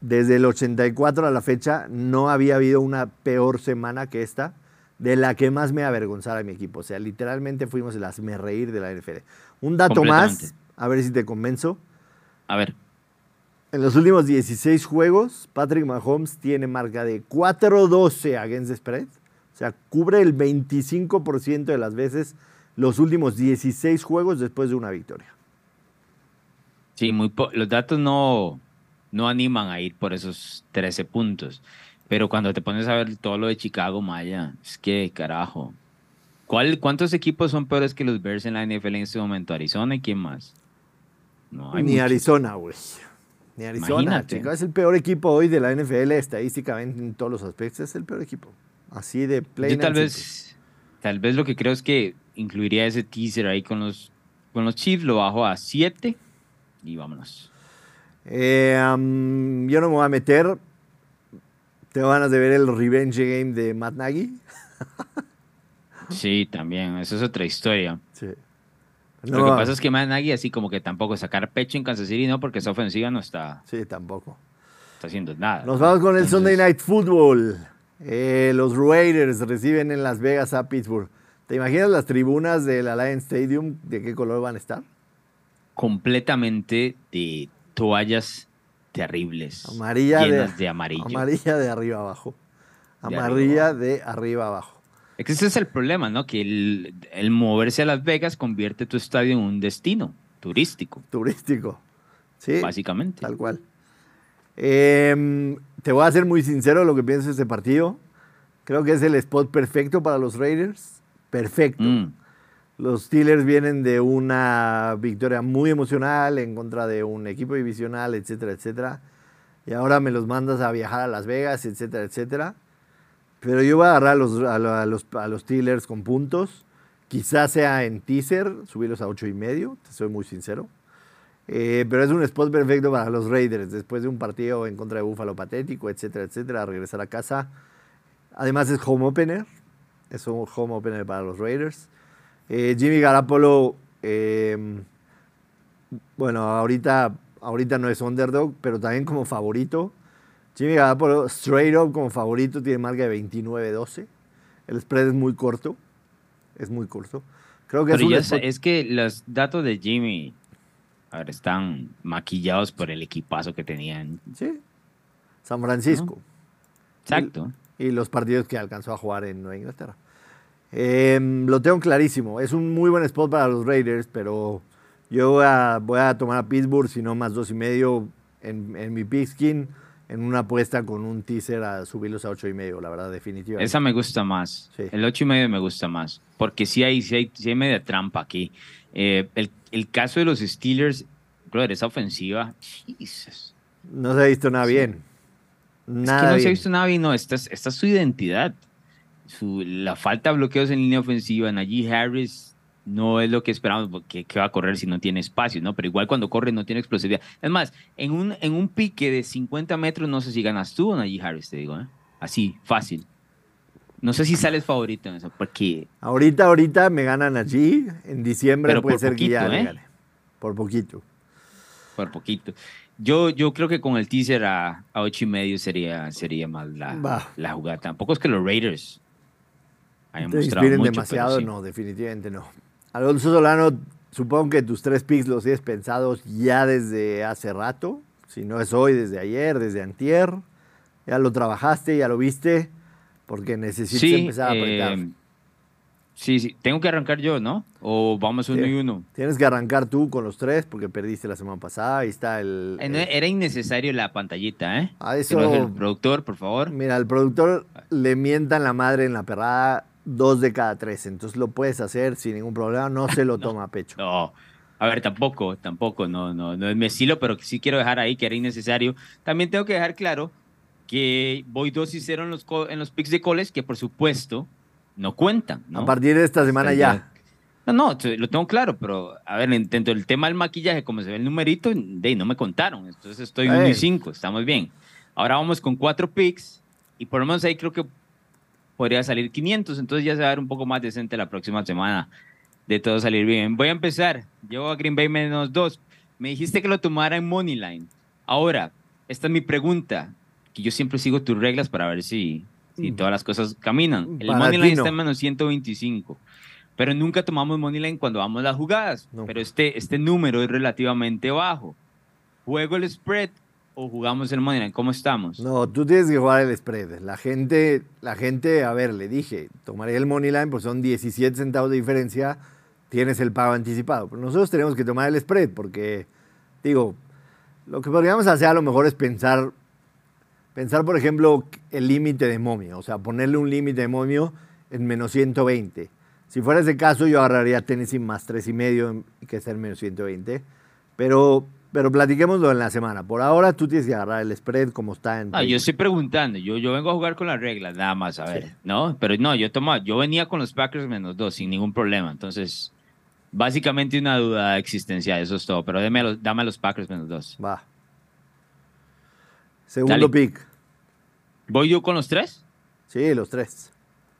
Desde el 84 a la fecha no había habido una peor semana que esta, de la que más me avergonzara mi equipo. O sea, literalmente fuimos el me reír de la NFL. Un dato más, a ver si te convenzo. A ver. En los últimos 16 juegos, Patrick Mahomes tiene marca de 4-12 against the spread. O sea, cubre el 25% de las veces los últimos 16 juegos después de una victoria. Sí, muy los datos no, no animan a ir por esos 13 puntos. Pero cuando te pones a ver todo lo de Chicago, Maya, es que carajo. ¿Cuál, ¿Cuántos equipos son peores que los Bears en la NFL en este momento? ¿Arizona y quién más? No, hay Ni Arizona, güey. Ni Arizona. Chicago es el peor equipo hoy de la NFL estadísticamente en todos los aspectos. Es el peor equipo. Así de play. tal vez, tal vez lo que creo es que incluiría ese teaser ahí con los con los Chiefs, lo bajo a 7 y vámonos. Eh, yo no me voy a meter. ¿Te ganas de ver el revenge game de Matt Nagy? sí, también. Esa es otra historia. Sí. Lo que pasa es que Matt Nagy así como que tampoco sacar pecho en Kansas City, no, porque esa ofensiva no está... Sí, tampoco. Está haciendo nada. Nos vamos con el Sunday Night Football. Eh, los Raiders reciben en Las Vegas a Pittsburgh. ¿Te imaginas las tribunas del Alliance Stadium? ¿De qué color van a estar? Completamente de toallas terribles. Amarilla llenas de, amarillo. Amarilla de arriba abajo. Amarilla de arriba abajo. Es que ese es el problema, ¿no? Que el, moverse a Las Vegas convierte tu estadio en un destino turístico. Turístico. Sí. Básicamente. Tal cual. Em, te voy a ser muy sincero lo que pienso de este partido. Creo que es el spot perfecto para los Raiders perfecto. Mm. Los Steelers vienen de una victoria muy emocional en contra de un equipo divisional, etcétera, etcétera. Y ahora me los mandas a viajar a Las Vegas, etcétera, etcétera. Pero yo voy a agarrar a los, a los, a los Steelers con puntos. Quizás sea en teaser, subirlos a ocho y medio, te soy muy sincero. Eh, pero es un spot perfecto para los Raiders, después de un partido en contra de Búfalo patético, etcétera, etcétera, regresar a casa. Además es home opener, es un home opener para los Raiders. Eh, Jimmy Garapolo, em, bueno, ahorita, ahorita no es underdog, pero también como favorito. Jimmy Garapolo, straight up como favorito, tiene marca de 29-12. El spread es muy corto. Es muy corto. Creo que es, es que los datos de Jimmy están maquillados por el equipazo que tenían. Sí. San Francisco. Exacto y los partidos que alcanzó a jugar en Nueva Inglaterra. Em, lo tengo clarísimo. Es un muy buen spot para los Raiders, pero yo voy a, tomar a Pittsburgh, si no más dos y medio en, en mi pigskin, en una apuesta con un teaser a subirlos a ocho y medio, la verdad, definitivamente. Esa me gusta más. El ocho y medio me gusta más, porque sí hay, sí hay, hay media trampa aquí. Eh, el, el, caso de los Steelers, brother, esa ofensiva, No se ha visto nada bien. Nada es que no se ha visto nada bien, no, esta es, su identidad. Su, la falta de bloqueos en línea ofensiva, Najee Harris no es lo que esperamos, porque que va a correr si no tiene espacio, ¿no? Pero igual cuando corre no tiene explosividad. Es más, en un, en un pique de 50 metros, no sé si ganas tú o Najee Harris, te digo, ¿eh? Así, fácil. No sé si sales favorito en eso, porque... Ahorita, ahorita me ganan allí, en diciembre puede ser que ya ¿eh? Por poquito. Por poquito. Yo, yo creo que con el teaser a, a ocho y medio sería, sería más la, la jugada. Tampoco es que los Raiders mostrado mucho, demasiado, no, definitivamente no. Alonso Solano, supongo que tus tres picks los tienes pensados ya desde hace rato. Si no es hoy, desde ayer, desde antier. Ya lo trabajaste, ya lo viste, porque necesitas empezar a apretar. Eh, Sí, sí, tengo que arrancar yo, ¿no? O vamos uno y uno. Tienes que arrancar tú con los tres porque perdiste la semana pasada. Ahí está el. Era innecesario la pantallita, ¿eh? A eso. el productor, por favor. Mira, el productor le mientan la madre en la perrada dos de cada tres. Entonces lo puedes hacer sin ningún problema. No se lo toma a pecho. No. A ver, tampoco, tampoco, no, no, no es mi estilo, pero sí quiero dejar ahí que era innecesario. También tengo que dejar claro que voy dos y cero en los, en los picks de coles, que por supuesto no cuentan. ¿no? A partir de esta semana ya. No, no, lo tengo claro, pero a ver, dentro del tema del maquillaje, como se ve el numerito, de no me contaron. Entonces estoy 1 y 5, estamos bien. Ahora vamos con cuatro picks y por lo menos ahí creo que podría salir 500, entonces ya se va a ver un poco más decente la próxima semana de todo salir bien. Voy a empezar. Llevo a Green Bay menos 2. Me dijiste que lo tomara en Moneyline. Ahora, esta es mi pregunta, que yo siempre sigo tus reglas para ver si, y todas las cosas caminan. El Moneyline está en menos 125. Pero nunca tomamos Moneyline cuando vamos a las jugadas. Pero este, este número es relativamente bajo. ¿Juego el spread o jugamos el Moneyline? ¿Cómo estamos? No, tú tienes que jugar el spread. La gente, la gente a ver, le dije, tomaré el Moneyline, pues son 17 centavos de diferencia, tienes el pago anticipado. Pero nosotros tenemos que tomar el spread porque, digo, lo que podríamos hacer a lo mejor es pensar Pensar, por ejemplo, el límite de momio, o sea, ponerle un límite de momio en menos 120. Si fuera ese caso, yo agarraría Tennessee más 3,5 que ser menos 120. Pero, pero platiquémoslo en la semana. Por ahora tú tienes que agarrar el spread como está en... Ah, yo estoy preguntando. Yo, yo vengo a jugar con las reglas, nada más, a ver. ¿No? Pero no, yo tomo, yo venía con los Packers menos 2 sin ningún problema. Entonces, Básicamente una duda existencial, eso es todo. Pero dame, los, dame los Packers menos dos. Va. Segundo pick. ¿Voy yo con los tres? Sí, los tres.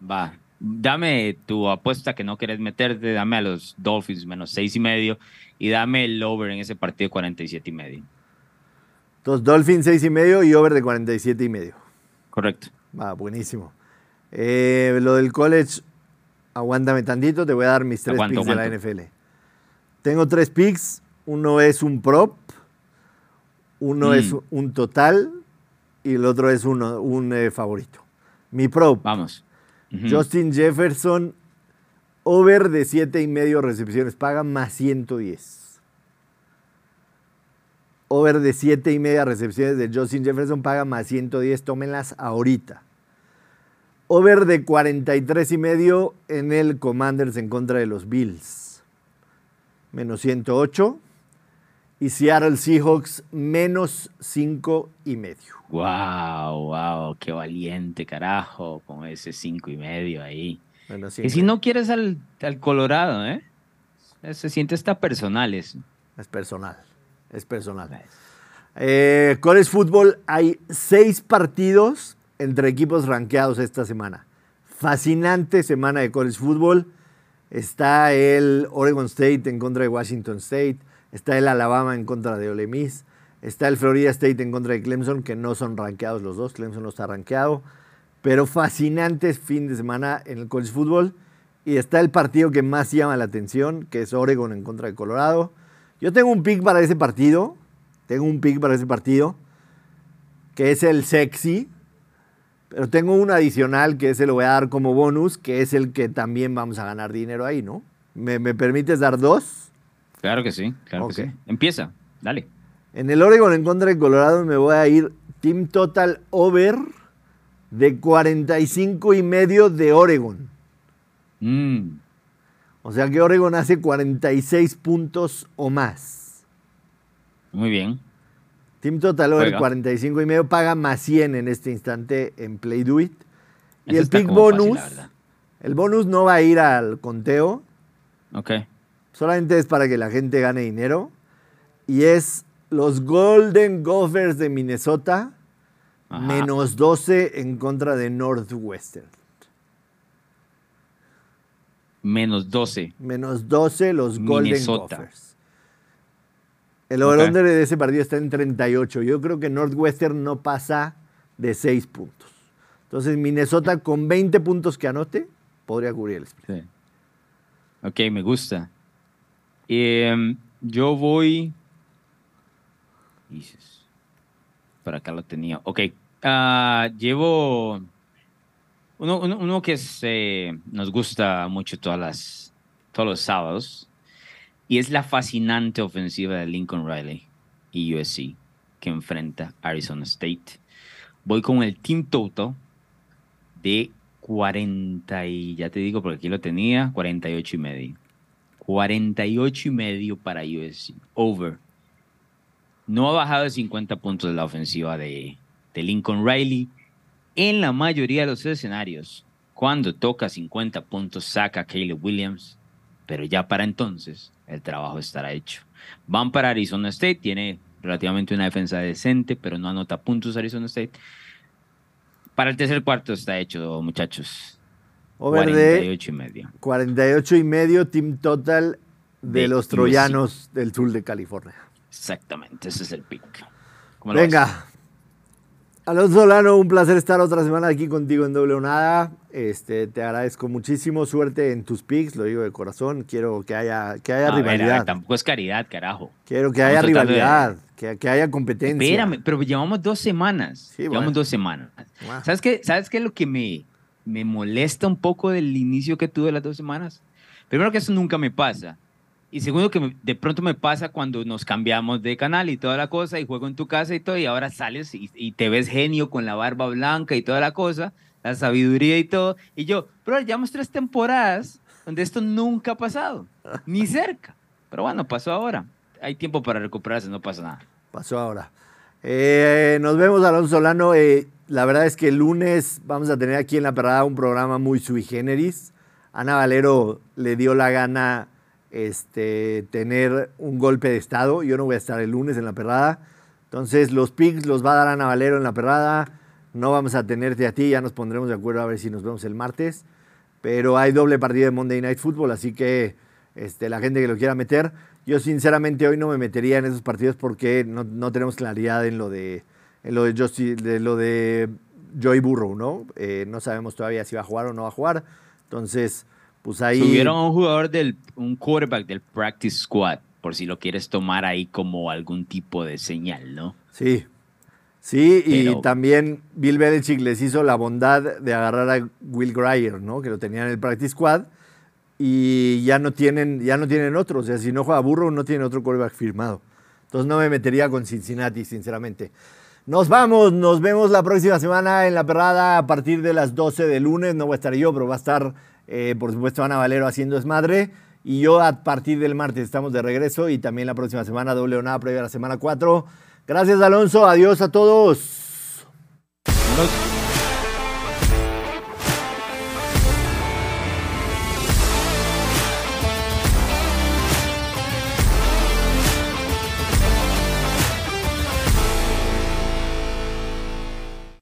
Va. Dame tu apuesta que no quieres meterte, dame a los Dolphins menos seis y medio y dame el over en ese partido de 47 y medio. Entonces, Dolphins seis y medio y over de 47 y medio. Correcto. Va, buenísimo. Eh, lo del college, aguántame tantito, te voy a dar mis tres picks de la NFL. Tengo tres picks, uno es un prop, uno es mm. un total y el otro es uno, un eh, favorito. Mi prop. Vamos. Justin Jefferson, over de siete y medio recepciones, paga más 110. Over de siete y media recepciones de Justin Jefferson, paga más 110. Tómenlas ahorita. Over de 43 y medio en el Commanders en contra de los Bills. Menos 108. Y Seattle Seahawks menos 5 y medio. Wow, wow, qué valiente, carajo, con ese 5 y medio ahí. y si no quieres al, Colorado, ¿eh? Se siente hasta personal eso. Es personal, es personal. Eh, college Football, hay seis partidos entre equipos rankeados esta semana. Fascinante semana de college football. Está el Oregon State en contra de Washington State. Está el Alabama en contra de Ole Miss. Está el Florida State en contra de Clemson, que no son rankeados los dos. Clemson no está rankeado. Pero fascinante fin de semana en el college football. Y está el partido que más llama la atención, que es Oregon en contra de Colorado. Yo tengo un pick para ese partido. Tengo un pick para ese partido. Que es el sexy. Pero tengo un adicional que ese lo voy a dar como bonus, que es el que también vamos a ganar dinero ahí, ¿no? ¿Me, permites dar dos? Claro que sí, claro que sí. Empieza, dale. En el Oregon en contra de Colorado me voy a ir Team Total Over de 45 y medio de Oregon. Mm. O sea que Oregon hace 46 puntos o más. Muy bien. Team Total Over 45 y medio paga más 100 en este instante en Play Do It. Y el pick bonus, el bonus no va a ir al conteo. Ok. Solamente es para que la gente gane dinero. Y es los Golden Gophers de Minnesota menos 12 en contra de Northwestern. Menos 12. Menos 12 los Golden Gophers. El over de ese partido está en 38. Yo creo que Northwestern no pasa de 6 puntos. Entonces, Minnesota con 20 puntos que anote, podría cubrir el spread. Ok, me gusta. Em, yo voy. Por acá lo tenía. Ok. Ah, llevo. Uno, que eh, nos gusta mucho todas las, todos los sábados y es la fascinante ofensiva de Lincoln Riley y USC que enfrenta Arizona State. Voy con el team total de 40 y ya te digo porque aquí lo tenía, 48 y medio. 48 y medio para USC. Over. No ha bajado de 50 puntos la ofensiva de, de Lincoln Riley. En la mayoría de los escenarios, cuando toca 50 puntos, saca a Caleb Williams. Pero ya para entonces, el trabajo estará hecho. Van para Arizona State, tiene relativamente una defensa decente, pero no anota puntos Arizona State. Para el tercer cuarto está hecho, muchachos. Over 48 y medio. 48 y medio, team total de, los troyanos del sur de California. Exactamente, ese es el pick. Venga, Alonso Solano, un placer estar otra semana aquí contigo en Doble Nada. Este, te agradezco muchísimo, suerte en tus picks, lo digo de corazón. Quiero que haya, que haya rivalidad. tampoco es caridad, carajo. Quiero que haya rivalidad, que, haya competencia. Espérame, pero llevamos dos semanas. llevamos dos semanas. ¿Sabes qué? ¿Sabes qué es lo que me, me molesta un poco del inicio que tuve las dos semanas? Primero que eso nunca me pasa. Y segundo, que de pronto me pasa cuando nos cambiamos de canal y toda la cosa, y juego en tu casa y todo, y ahora sales y, te ves genio con la barba blanca y toda la cosa, la sabiduría y todo. Y yo, pero llevamos tres temporadas donde esto nunca ha pasado, ni cerca. Pero bueno, pasó ahora. Hay tiempo para recuperarse, no pasa nada. Pasó ahora. Eh, nos vemos, Alonso Solano. Eh, la verdad es que el lunes vamos a tener aquí en La Parada un programa muy sui generis. Ana Valero le dio la gana este, tener un golpe de estado. Yo no voy a estar el lunes en la perrada. Entonces, los picks los va a dar Ana Valero en la perrada. No vamos a tenerte a ti, ya nos pondremos de acuerdo a ver si nos vemos el martes. Pero hay doble partido de Monday Night Football, así que este, la gente que lo quiera meter. Yo sinceramente hoy no me metería en esos partidos porque no, tenemos claridad en lo de, en lo de, de, lo de Joy Burrow, ¿no? Eh, no sabemos todavía si va a jugar o no va a jugar. Entonces, pues ahí... Tuvieron un jugador del, un quarterback del practice squad, por si lo quieres tomar ahí como algún tipo de señal, ¿no? Sí, Sí, y también Bill Belichick les hizo la bondad de agarrar a Will Grier, ¿no? Que lo tenían en el practice squad y ya no tienen, ya no tienen otro. O sea, si no juega burro, no tiene otro quarterback firmado. Entonces no me metería con Cincinnati, sinceramente. Nos vamos, nos vemos la próxima semana en la perrada a partir de las 12 de lunes. No voy a estar yo, pero va a estar, eh, por supuesto, Ana Valero haciendo desmadre. Y yo a partir del martes estamos de regreso y también la próxima semana, doble o nada, previa a la semana 4. Gracias, Alonso. Adiós a todos.